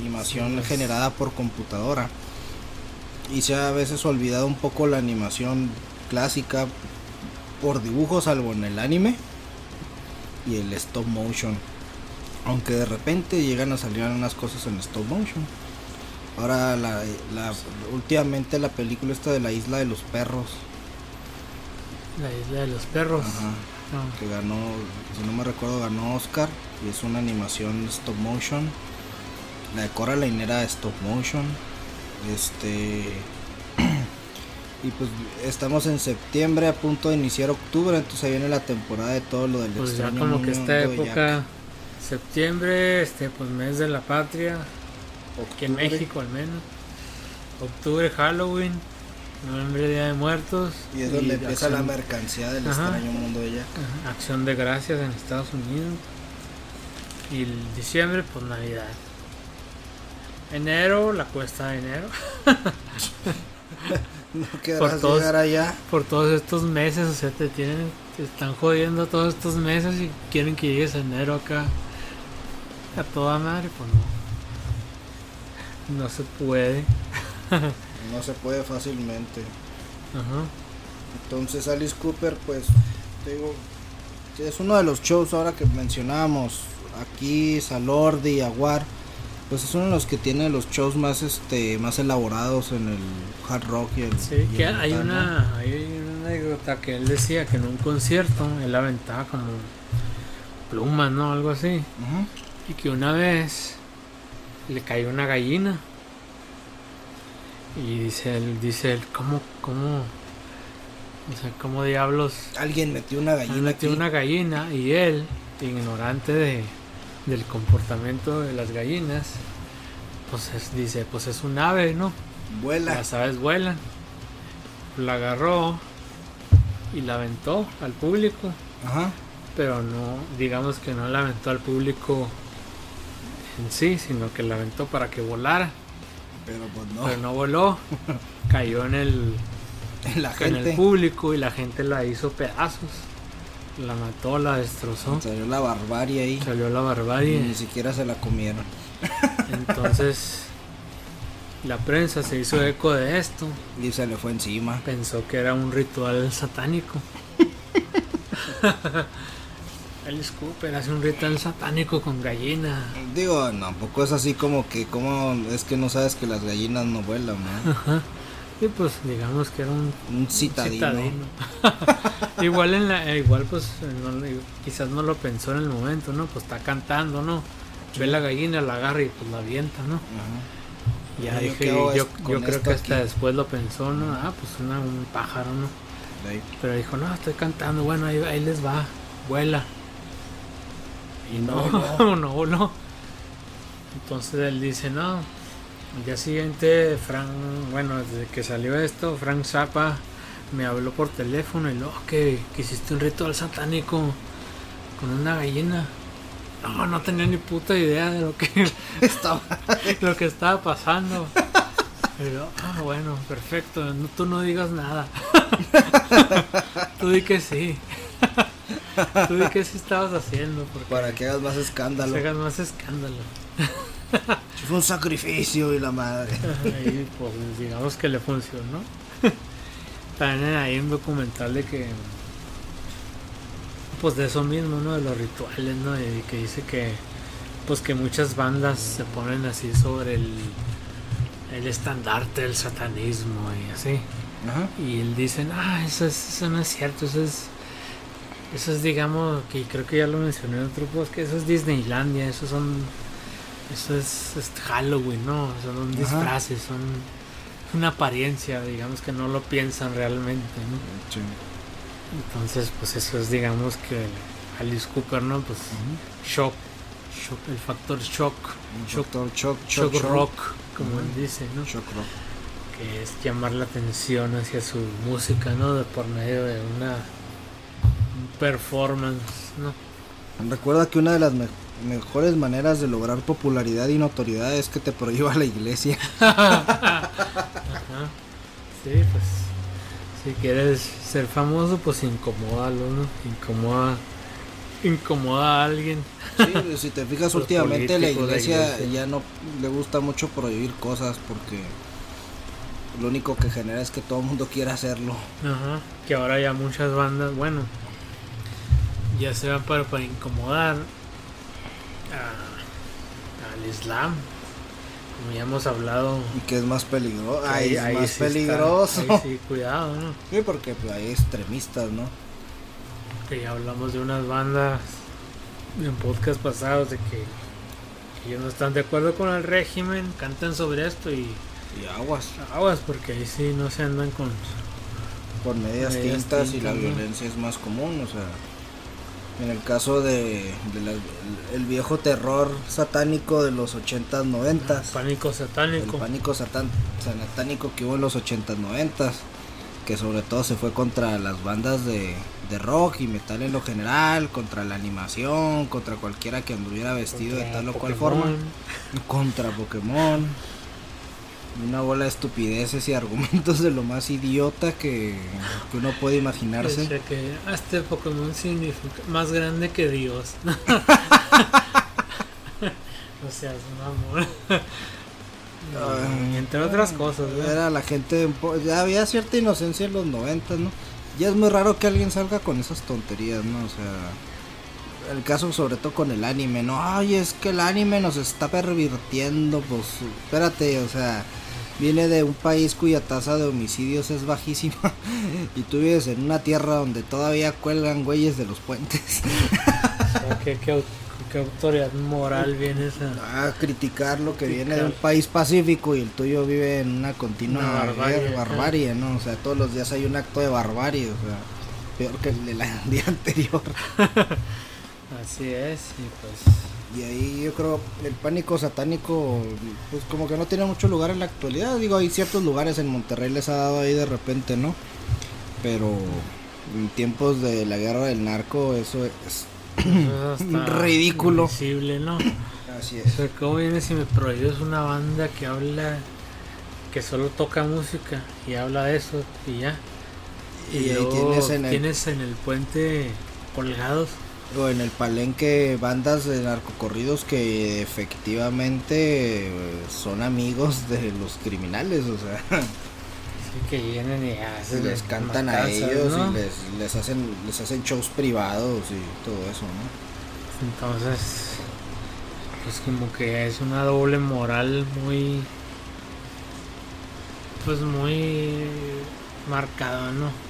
animación generada por computadora y se ha a veces olvidado un poco la animación clásica por dibujos salvo en el anime y el stop motion aunque de repente llegan a salir unas cosas en stop motion Ahora, la, últimamente la película esta de la isla de los perros. La isla de los perros. Ah. Que ganó, si no me recuerdo, ganó Oscar. Y es una animación stop motion. La de Coraline era stop motion. Este. y pues estamos en septiembre a punto de iniciar octubre. Entonces ahí viene la temporada de todo lo del pues ya como que esta época. Septiembre, este, pues mes de la patria Aquí en México al menos. Octubre, Halloween. Noviembre, Día de Muertos. Y es donde empieza la mercancía del extraño mundo de Jack. Acción de gracias en Estados Unidos. Y el diciembre, pues Navidad. Enero, la cuesta de enero. no por todos, llegar allá. Por todos estos meses, o sea, te tienen, te están jodiendo todos estos meses y quieren que llegues enero acá a toda madre, pues no. No se puede. no se puede fácilmente. Entonces Alice Cooper, pues, digo, es uno de los shows ahora que mencionábamos. Aquí, Salordi, Aguar. Pues es uno de los que tiene los shows más este más elaborados en el hard rock y el. Sí, que hay, una, hay una anécdota que él decía que en un concierto él aventaba como plumas, ¿no? Algo así. Y que una vez le cayó una gallina. Y dice él, dice él, ¿cómo, cómo? O sea, ¿cómo diablos? Alguien metió una gallina. Metió una gallina y él, ignorante de, del comportamiento de las gallinas, pues dice, pues es un ave, ¿no? Vuela. Las aves vuelan. La agarró y la aventó al público. Ajá. Pero no, digamos que no la aventó al público en sí, sino que la aventó para que volara. Pero pues no. Pero no voló. Cayó en el, en, la gente. en el público y la gente la hizo pedazos. La mató, la destrozó. Salió la barbarie ahí. Salió la barbarie. Ni siquiera se la comieron. Entonces, la prensa se hizo eco de esto. Y se le fue encima. Pensó que era un ritual satánico. Alice Cooper hace un ritual satánico con gallina. Digo, tampoco es así como que, como es que no sabes que las gallinas no vuelan, ¿no? Ajá. Y pues digamos que era un, Un citadino. citadino. igual en la, eh, igual pues no- quizás no lo pensó en el momento, ¿no? Pues está cantando, ¿no? Ve la gallina, la agarra y pues la avienta, ¿no? Ajá. Ya ¿Yo dije, yo, yo creo que hasta aquí? después lo pensó, ¿no? Ah, pues una- un pájaro, ¿no? Pero dijo, no, estoy cantando, bueno, ahí, ahí les va, vuela. Y no, No, no voló. Entonces él dice, no. Al día siguiente, Frank, bueno, desde que salió esto, Frank Zappa me habló por teléfono y luego que, que hiciste un ritual satánico con una gallina. No, no tenía ni puta idea de lo que, Estaba. lo que estaba pasando. Yo, ah, bueno, perfecto, no, tú no digas nada. tú di que sí. tú di que sí estabas haciendo, Para que hagas más escándalo. se hagas más escándalo. Fue un sacrificio y la madre. pues digamos que le funcionó. También hay un documental de que pues de eso mismo, ¿no? De los rituales, ¿no? Y que dice que pues que muchas bandas se ponen así sobre el el estandarte del satanismo y así. Ajá. Y él dice, ah, eso, es, eso no es cierto, eso es, eso es, digamos, que creo que ya lo mencioné en otro post, que eso es Disneylandia, eso son, eso es, es Halloween, ¿no? Son Ajá. disfraces, son una apariencia, digamos que no lo piensan realmente, ¿no? Sí. Entonces, pues eso es, digamos que Alice Cooper, ¿no? Pues shock, shock, el factor shock, shock, Doctor Choc, shock Choc, rock, como él dice, ¿no? Shock rock. que es llamar la atención hacia su música, ¿no? De por medio de una un performance, ¿no? Recuerda que una de las me- mejores maneras de lograr popularidad y notoriedad es que te prohíba la iglesia. Ajá. Sí, pues si quieres ser famoso, pues incomódalo, ¿no? Incomoda incomoda a alguien. Sí, pues, si te fijas Los últimamente la iglesia, iglesia. ya no le gusta mucho prohibir cosas porque lo único que genera es que todo el mundo quiera hacerlo. Ajá. Que ahora ya muchas bandas, bueno, ya se van para, para incomodar a- al Islam. Como ya hemos hablado. Y que es más peligroso. Ahí, es más sí está- peligroso. ahí sí, cuidado, ¿no? Sí, porque pues, hay extremistas, ¿no? que ya hablamos de unas bandas en podcast pasados de que, que ellos no están de acuerdo con el régimen, cantan sobre esto y Y aguas. aguas porque ahí sí no se andan con Por medidas Medidas tintas y la violencia es más común, o sea. En el caso de, de la- el, el viejo terror satánico de los 80s, 90s. pánico el satánico. pánico satán- satánico que hubo en los 80s, 90s, que sobre todo se fue contra las bandas de, de rock y metal en lo general, contra la animación, contra cualquiera que anduviera vestido de tal o cual forma, contra Pokémon. Una bola de estupideces y argumentos de lo más idiota que, que uno puede imaginarse. Decía que "Ah, este Pokémon significa más grande que Dios. no seas mamón. Ay, Y entre otras cosas, ¿verdad? Era la gente, un ya había cierta inocencia en los 90, ¿no? Ya es muy raro que alguien salga con esas tonterías, ¿no? O sea, el caso sobre todo con el anime, ¿no? Ay, es que el anime nos está pervirtiendo, pues espérate, o sea, viene de un país cuya tasa de homicidios es bajísima y tú vives en una tierra donde todavía cuelgan güeyes de los puentes. O sea, ¿qué, qué, au- qué autoridad moral viene esa? a criticar lo que viene de un país pacífico y el tuyo vive en una continua Una barbarie, barbarie, ¿no? O sea, todos los días hay un acto de barbarie, o sea, peor que el del día anterior. Así es, y pues Y ahí yo creo el pánico satánico, pues como que no tiene mucho lugar en la actualidad. Digo, hay ciertos lugares en Monterrey les ha dado ahí de repente, ¿no? Pero en tiempos de la guerra del narco, eso es. eso Ridículo. invisible, ¿no? Así es. sea, ¿cómo vienes si me prohíbes una banda que habla, que solo toca música y habla de eso y ya? Y ahí luego tienes en el- tienes en el puente colgados. O en el palenque bandas de narcocorridos que efectivamente eh, son amigos de los criminales, o sea. Sí, que vienen y hacen les cantan a ellos ¿no? y les, les hacen les hacen shows privados y todo eso, ¿no? Entonces, pues como que es una doble moral muy, pues muy marcada, ¿no?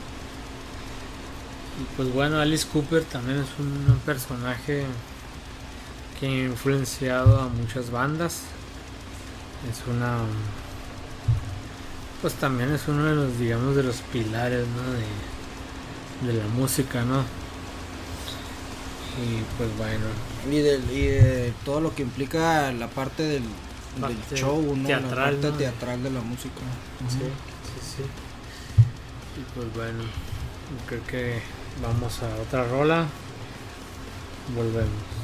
Y pues bueno, Alice Cooper también es un personaje que ha influenciado a muchas bandas. Es una, pues también es uno de los, digamos, de los pilares, ¿no? De, de la música, ¿no? Y pues bueno, Y de, y de todo lo que implica la parte del, show, ¿no? teatral, la parte ¿no? teatral de la música. Sí, sí, sí. Y pues bueno, creo que vamos a otra rola. Volvemos.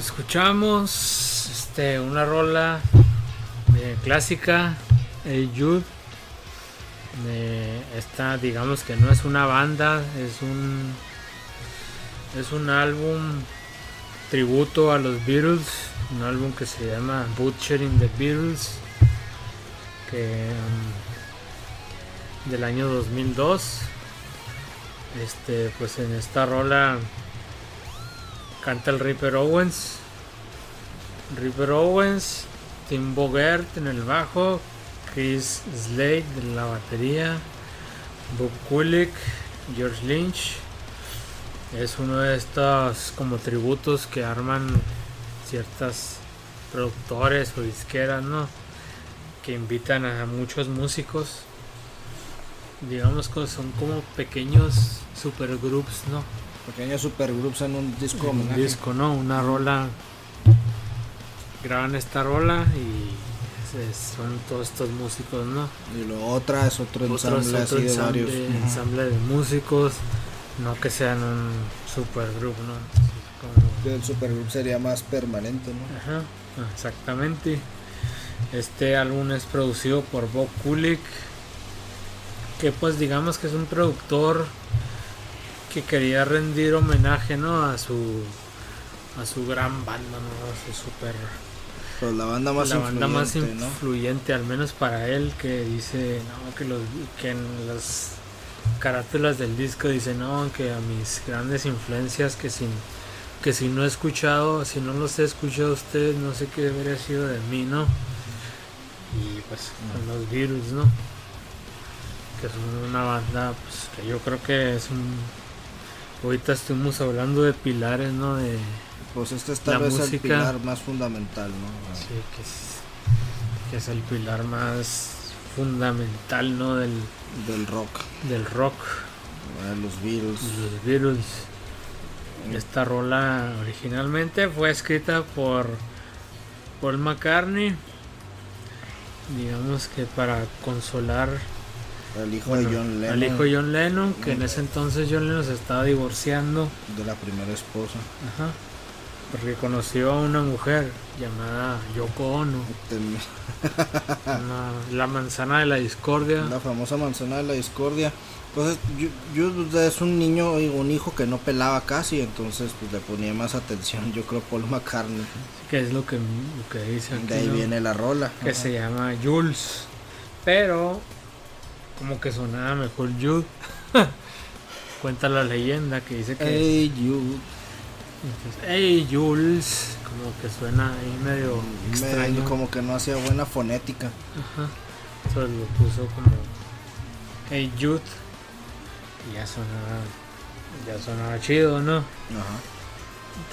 Escuchamos este, una rola eh, clásica, El Jude. De esta, digamos que no es una banda, es un es un álbum tributo a los Beatles, un álbum que se llama Butchering the Beatles, que um, del año 2002. Este, pues en esta rola canta el Ripper Owens. Ripper Owens, Tim Bogert en el bajo, Chris Slade en la batería, Bob Kulick, George Lynch. Es uno de estos como tributos que arman ciertas productores o disqueras, ¿no? Que invitan a muchos músicos. Digamos que son como pequeños supergroups, ¿no? Pequeños supergroups en un disco un disco, ¿no? Una rola. Graban esta rola y son todos estos músicos, ¿no? Y lo otra es otro Otro es ensamble otro así de varios. Ensamble de músicos, no que sean un supergroup, ¿no? Como- El supergroup sería más permanente, ¿no? Ajá, exactamente. Este álbum es producido por Bob Kulick, que pues digamos que es un productor que quería rendir homenaje, ¿no? A su a su gran banda, ¿no? A su super Pues la banda más la banda más influyente, ¿no? influyente, al menos para él, que dice, no, que los que en las carátulas del disco dice, no, que a mis grandes influencias que sin que si no he escuchado, si no los he escuchado a ustedes, no sé qué habría sido de mí, ¿no? Y pues con los virus, ¿no? Que son una banda, pues que yo creo que es un ahorita estuvimos hablando de pilares, ¿no? De Pues este es tal La vez el música- pilar más fundamental, ¿no? Sí, que es, que es el pilar más fundamental, ¿no? Del, Del rock, del rock, de los Beatles. los Beatles. Esta rola originalmente fue escrita por Paul McCartney, digamos que para consolar El hijo bueno, de John Lennon. al hijo de John Lennon, que en ese entonces John Lennon se estaba divorciando, de la primera esposa. ajá, porque conoció a una mujer llamada Yoko Ono, una- la manzana de la discordia. La famosa manzana de la discordia. Pues yo, yo es un niño, un hijo que no pelaba casi, entonces pues le ponía más atención, yo creo Paul McCartney. que es lo que, lo que dice aquí, De ahí ¿no? viene la rola. que Ajá. se llama Jules pero como que sonaba mejor Jude cuenta la leyenda que dice que Hey you. entonces, hey Jules como que suena ahí medio extraño como que no hacía buena fonética. Ajá. entonces lo puso como hey Jude y ya sonaba ya sonaba chido no Ajá.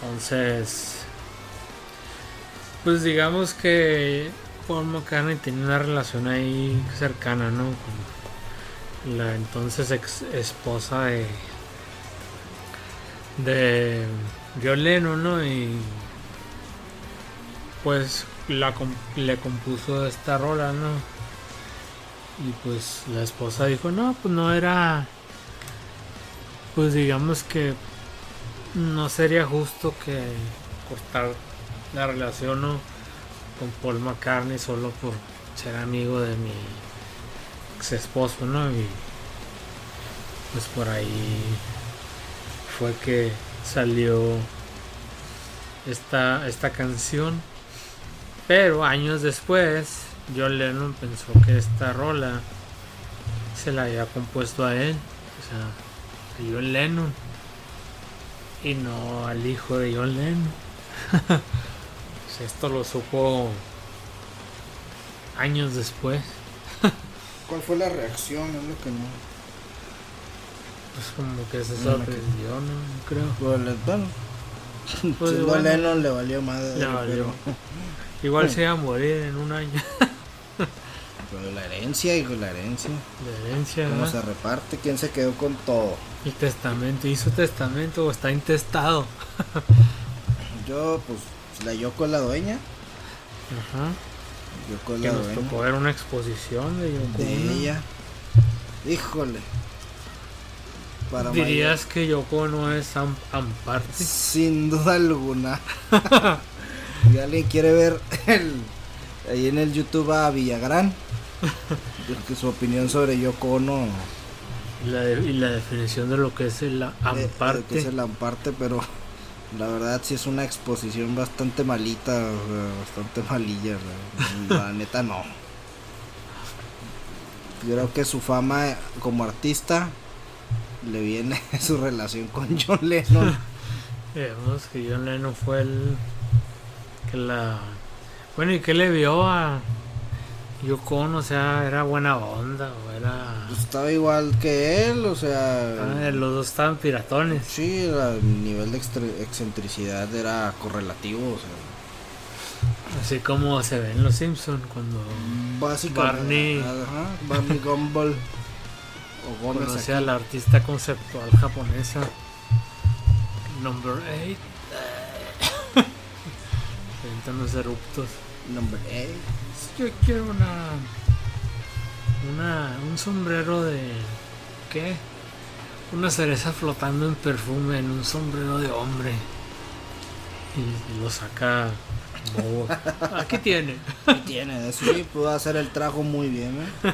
Entonces, pues digamos que Paul McCartney tenía una relación ahí cercana, ¿no? La entonces ex esposa de de ¿no? Y pues la le compuso esta rola, ¿no? Y pues la esposa dijo, no, pues no era, pues digamos que no sería justo que cortar la relación ¿no? con Paul McCartney solo por ser amigo de mi ex esposo, ¿no? Y pues por ahí fue que salió esta, esta canción. Pero años después, John Lennon pensó que esta rola se la había compuesto a él, o sea, a John Lennon y no al hijo de John Lennon. Esto lo supo años después. ¿Cuál fue la reacción? Es lo que no. Pues como que se sorprendió, ¿no? Creo. Pues, le- bueno, Pues siendo bueno, Lennon le valió madre. le valió. Pero, Igual se iba a morir en un año pero la herencia, hijo, la herencia. de herencia. ¿Cómo se reparte? ¿Quién se quedó con todo? El testamento, hizo testamento o está intestado. Yo, pues, la Yoko es la dueña. Ajá. Yoko Que nos tocó ver una exposición de Yoko de Ono. ella. Híjole. para ¿Dirías que Yoko no es am- Amparte? Sin duda alguna. si alguien quiere ver el, ahí en el YouTube a Villagrán, que su opinión sobre Yoko Ono, Y la, de- y la definición de lo que es el Amparte. que es el Amparte, pero la verdad sí es una exposición bastante malita, o sea, bastante malilla. o sea, La neta no. Yo creo que su fama como artista le viene su relación con John Lennon. Digamos que John Lennon fue el que la bueno y qué le vio a Yoko Ono? o sea era buena onda o era Pues estaba igual que él, o sea, Ah, los dos estaban piratones sí, el nivel de excentricidad era correlativo, o sea, así como se ve en los Simpson cuando básicamente Barney. ajá, Barney Gumball o Gómez conoce a la artista conceptual japonesa Number 8 los eruptos Number eight. Yo quiero una. Una. Un sombrero de. ¿Qué? Una cereza flotando en perfume en un sombrero de hombre. Y, y lo saca. Bobo. Aquí tiene. Sí tiene, sí, pudo hacer el trago muy bien, ¿eh?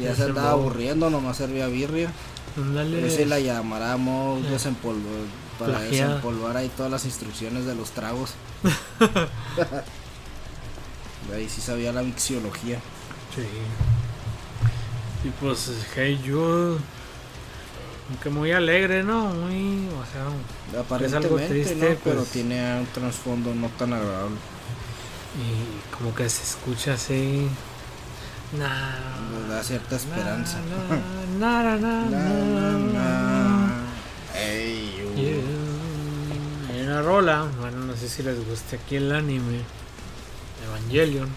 Ya se Moe. aburriendo, nomás servía birria. Ándale. Ese la llamaramos Eh. desempolvar, para Plagiada. desempolvar ahí todas las instrucciones de los tragos. ahí sí sabía la mixiología. Sí. Y pues, Hey Jude. Aunque muy alegre, ¿no? Muy. O sea. Aparentemente, triste, ¿no? Pero pues. tiene un trasfondo no tan agradable. Y como que se escucha así. Nah. Nos da cierta esperanza. Na, na, na, na, Na, na, na. na. Ey, uh. You. Hay una rola, bueno, no sé si les guste aquí el anime, Evangelion.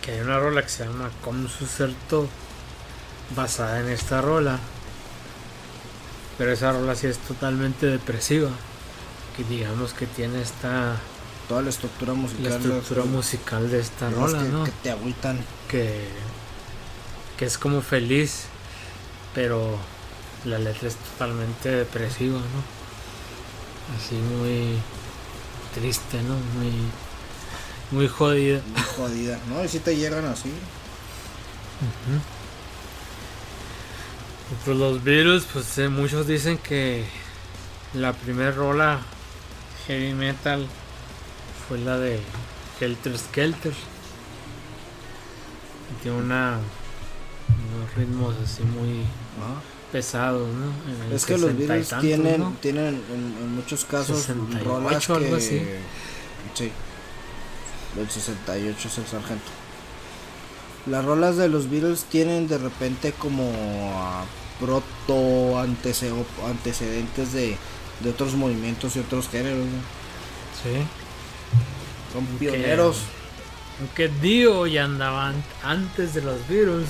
Que hay una rola que se llama Como Sucerto, basada en esta rola. Pero esa rola sí es totalmente depresiva. Que digamos que tiene esta Toda la estructura musical. la estructura las- musical de esta rola, que, ¿no? que te agüitan. que, que es como feliz, pero la letra es totalmente depresiva, ¿no? Así muy triste, ¿no? Muy, muy jodida. Muy jodida. No, y si te llegan así. Y pues los Beatles, pues eh, muchos dicen que la primera rola heavy metal fue la de Helter Skelter. Y tiene una unos ritmos así muy Ajá. Pesados, ¿no? En Es que los 60 y Beatles tantos, tienen, ¿no? tienen en, en muchos casos 68, rolas que... algo así. Sí. El 68 es el sargento. Las rolas de los Beatles tienen de repente como proto antece- antecedentes de, de otros movimientos y otros géneros. ¿no? Sí. Son Aunque- pioneros. Aunque Dio ya andaba an- antes de los Beatles.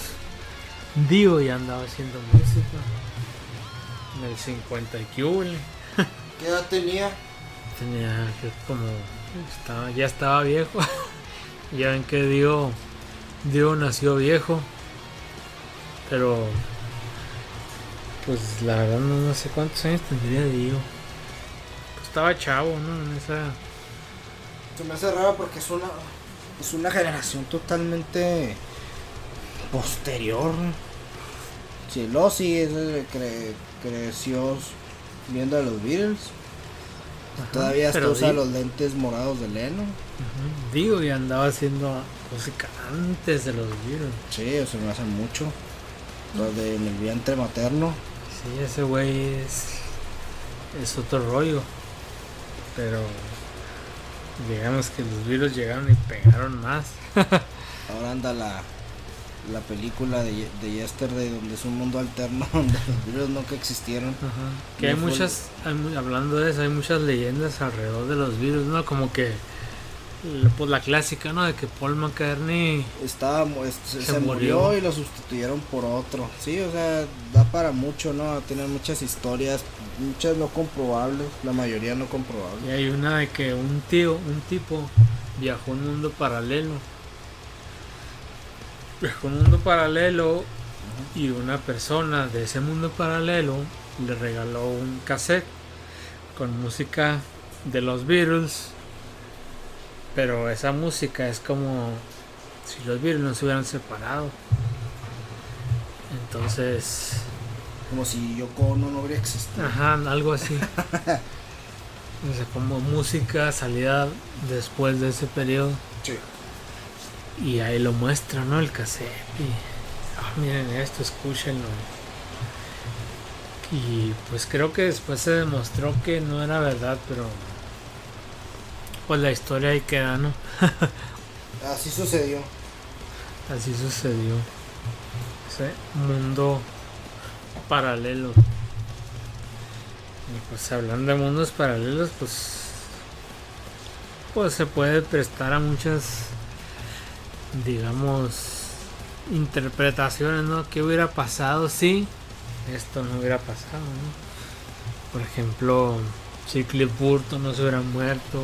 Dio ya andaba haciendo música. En el 50 y ¿Qué edad tenía? Tenía que como estaba, ya estaba viejo. ya ven que Dio, Dio nació viejo. Pero pues la verdad no, no sé cuántos años tendría Dio. Pues estaba chavo, ¿no? En esa. Se me hace raro porque es una es una generación totalmente posterior. Sí es el que cre- creció viendo a los Beatles. Todavía hasta usa los lentes morados de Lennon. Ujú. Dio ya andaba haciendo música antes de los Beatles. Sí, o sea, me hace mucho. Los de en el vientre materno. Sí, ese güey es, es otro rollo. Pero digamos que los Beatles llegaron y pegaron más. Ahora anda la, la película de, de Yesterday donde es un mundo alterno donde los Beatles nunca existieron. Que hay No muchas, hay hablando de eso, hay muchas leyendas alrededor de los Beatles, ¿no? Como que, la- pues la clásica, ¿no? De que Paul McCartney, Estaba, se, murió. murió y lo sustituyeron por otro. Sí, o sea, da para mucho, ¿no? Tienen muchas historias, muchas no comprobables, la mayoría no y comprobables. hay una de que un tío, un tipo, viajó a un mundo paralelo. Un mundo paralelo y una persona de ese mundo paralelo le regaló un cassette con música de los Beatles. Pero esa música es como si los Beatles no se hubieran separado. Entonces, Como si Yoko Ono no hubiera existido. ajá, algo así. O sea, como música salida después de ese periodo. Sí. Y ahí lo muestra, ¿no? El cassette. Y, ah, miren esto, escúchenlo. Y pues creo que después se demostró que no era verdad, pero pues la historia ahí queda, ¿no? Así sucedió. Así sucedió. Ese mundo paralelo. Y pues hablando de mundos paralelos, pues pues se puede prestar a muchas digamos interpretaciones, ¿no? ¿Qué hubiera pasado si esto no hubiera pasado, ¿no? Por ejemplo, si Cliff Burton no se hubiera muerto,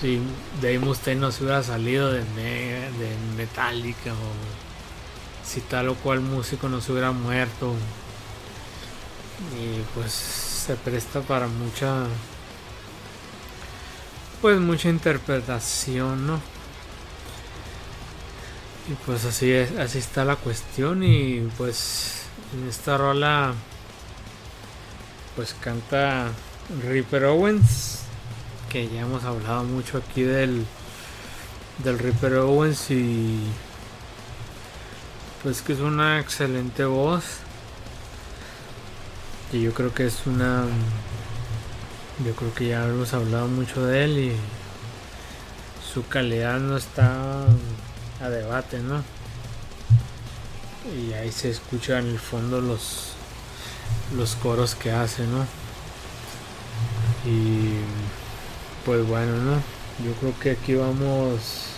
si Dave Mustaine no se hubiera salido de, Me- de Metallica o si tal o cual músico no se hubiera muerto y pues se presta para mucha pues mucha interpretación no y pues así es así está la cuestión y pues en esta rola pues canta Ripper Owens que ya hemos hablado mucho aquí del del Ripper Owens y pues que es una excelente voz. Y yo creo que es una yo creo que ya hemos hablado mucho de él y su calidad no está a debate no y ahí se escucha en el fondo los los coros que hace no y pues bueno no yo creo que aquí vamos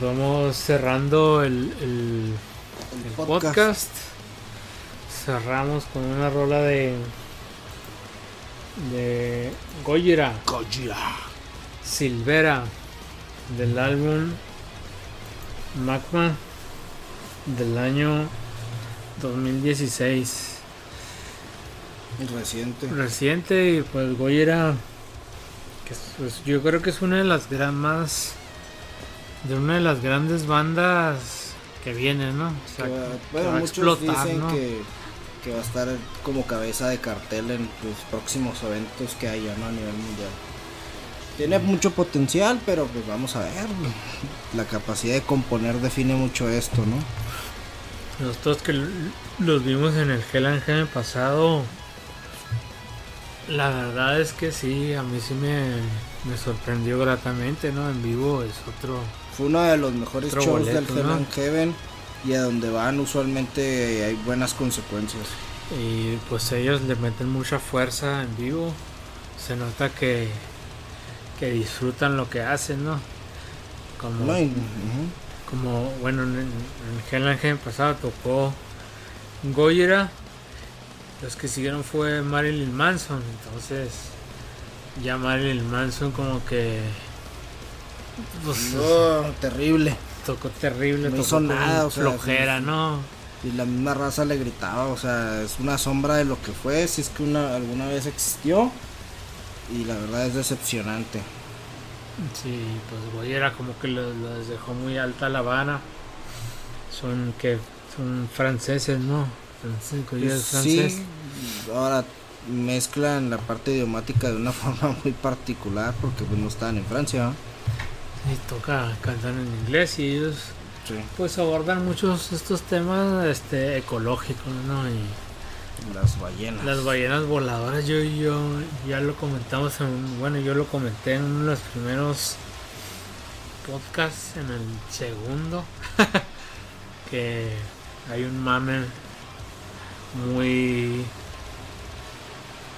vamos cerrando el, el, el podcast. Cerramos con una rola de de Gojira Gojira. Silvera del álbum Magma del año 2016 Reciente. reciente y pues que es- pues, yo creo que es una de las gran más de una de las grandes bandas que viene, ¿no? O sea, Que va- que bueno, va a muchos explotar, dicen ¿no? que, que va a estar como cabeza de cartel en los próximos eventos que haya ¿no? a nivel mundial. Tiene mucho potencial, pero pues vamos a ver. La capacidad de componer define mucho esto, ¿no? Nosotros que los vimos en el Hell and Heaven pasado, la verdad es que sí, a mí sí me, me sorprendió gratamente, ¿no? En vivo es otro... Fue uno de los mejores shows boleto, del Hell ¿no? and Heaven y a donde van usualmente hay buenas consecuencias. Y pues ellos le meten mucha fuerza en vivo. Se nota que, que disfrutan lo que hacen, ¿no? Como, No, como bueno, en, and Heaven pasado tocó Gojira. Los que siguieron fue Marilyn Manson. Entonces, ya Marilyn Manson como que... pues, terrible. tocó terrible, No tocó hizo nada, o sea, flojera. ¿no? Y la misma raza le gritaba, o sea, es una sombra de lo que fue, si es que una alguna vez existió. Y la verdad es decepcionante. Sí, pues Goyera como que lo- los dejó muy alta la vara. Son que son franceses, ¿no? Francés, Goyera es francés. Sí, ahora mezclan la parte idiomática de una forma muy particular porque pues no estaban en Francia. Y toca cantar en inglés y ellos Sí. pues abordan muchos estos temas este ecológicos, ¿no? Y Las ballenas. las ballenas voladoras, yo yo ya lo comentamos en un- bueno, yo lo comenté en uno de los primeros podcasts, en el segundo, que hay un mame muy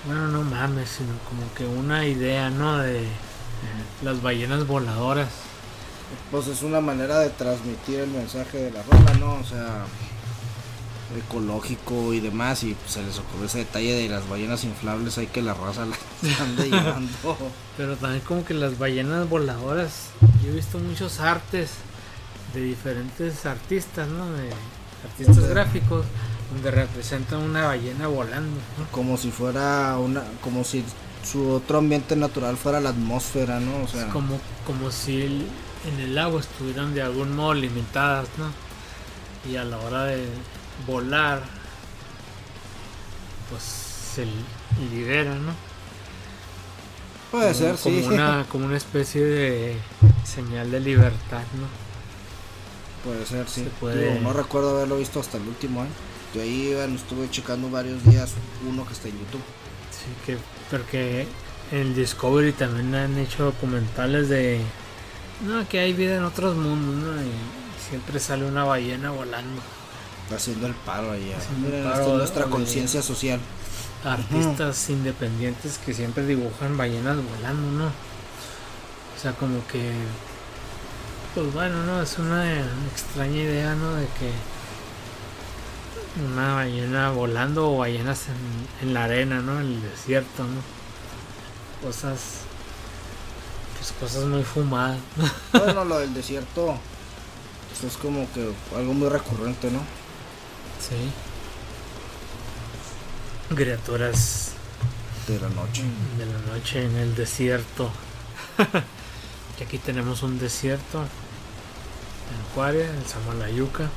bueno, no mames, sino como que una idea, ¿no? De las ballenas voladoras. Pues es una manera de transmitir el mensaje de la rola, ¿no? O sea, ecológico y demás. Y se les ocurrió ese detalle de las ballenas inflables, hay que la raza las ande llevando. Pero también como que las ballenas voladoras, yo he visto muchos artes de diferentes artistas, ¿no? De artistas gráficos, donde representan una ballena volando, ¿no? Como si fuera una, como si su otro ambiente natural fuera la atmósfera, ¿no? O sea, Es como, como si el- en el agua estuvieran de algún modo limitadas, ¿no? Y a la hora de volar, pues se li- liberan, ¿no? puede como, ser, como sí. Una, como una especie de señal de libertad, ¿no? Puede ser, sí. Se puede- Digo, no recuerdo haberlo visto hasta el último año. Yo ahí bueno, estuve checando varios días uno que está en YouTube. Sí, que porque en Discovery también han hecho documentales de no que hay vida en otros mundos, ¿no? Y siempre sale una ballena volando. Haciendo el paro allá. Paro esta es de- nuestra conciencia social. Artistas independientes que siempre dibujan ballenas volando, ¿no? O sea, como que pues bueno, no, es una extraña idea, ¿no? De que una ballena volando o ballenas en, en la arena, ¿no? En el desierto, ¿no? Cosas pues cosas muy fumadas. Bueno, lo del desierto pues, es como que algo muy recurrente, ¿no? Sí. Criaturas De la noche. de la noche en el desierto. y aquí tenemos un desierto en Acuaria, el Samalayuca,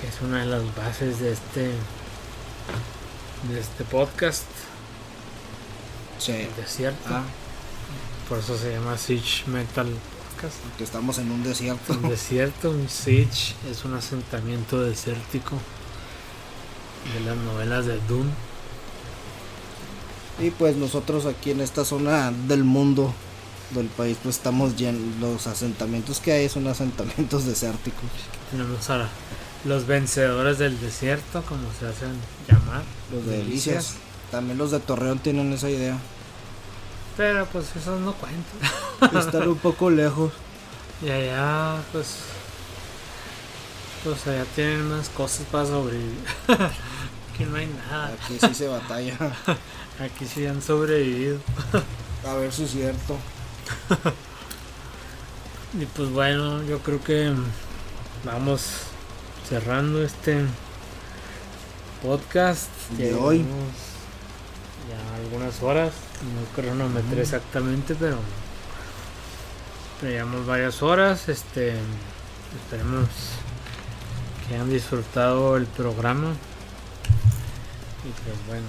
que es una de las bases de este de este podcast, Sí. el desierto. Ah, Por eso se llama Siege Metal Podcast. que estamos en un desierto. Un desierto, un siege, es un asentamiento desértico de las novelas de Dune. Y pues nosotros aquí en esta zona del mundo, del país, pues estamos llenos, los asentamientos que hay son asentamientos desérticos. Tenemos a los vencedores del desierto, como se hacen llamar. Los de Delicias. También los de Torreón tienen esa idea. Pero pues esos no cuentan. Están un poco lejos. Y allá pues... Pues allá tienen más cosas para sobrevivir. Aquí no hay nada. Aquí sí se batalla. Aquí sí han sobrevivido. A ver si es cierto. Y pues bueno, yo creo que vamos cerrando este podcast. De Ya hoy. Ya algunas horas, no cronometré exactamente, pero, pero llevamos varias horas. Este, esperemos que hayan disfrutado el programa. Y pues bueno,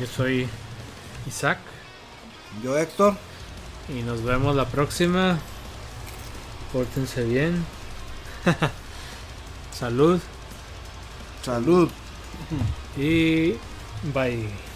yo soy Isaac Yo, Héctor. y nos vemos la próxima. Pórtense bien. Salud Salud. y bye.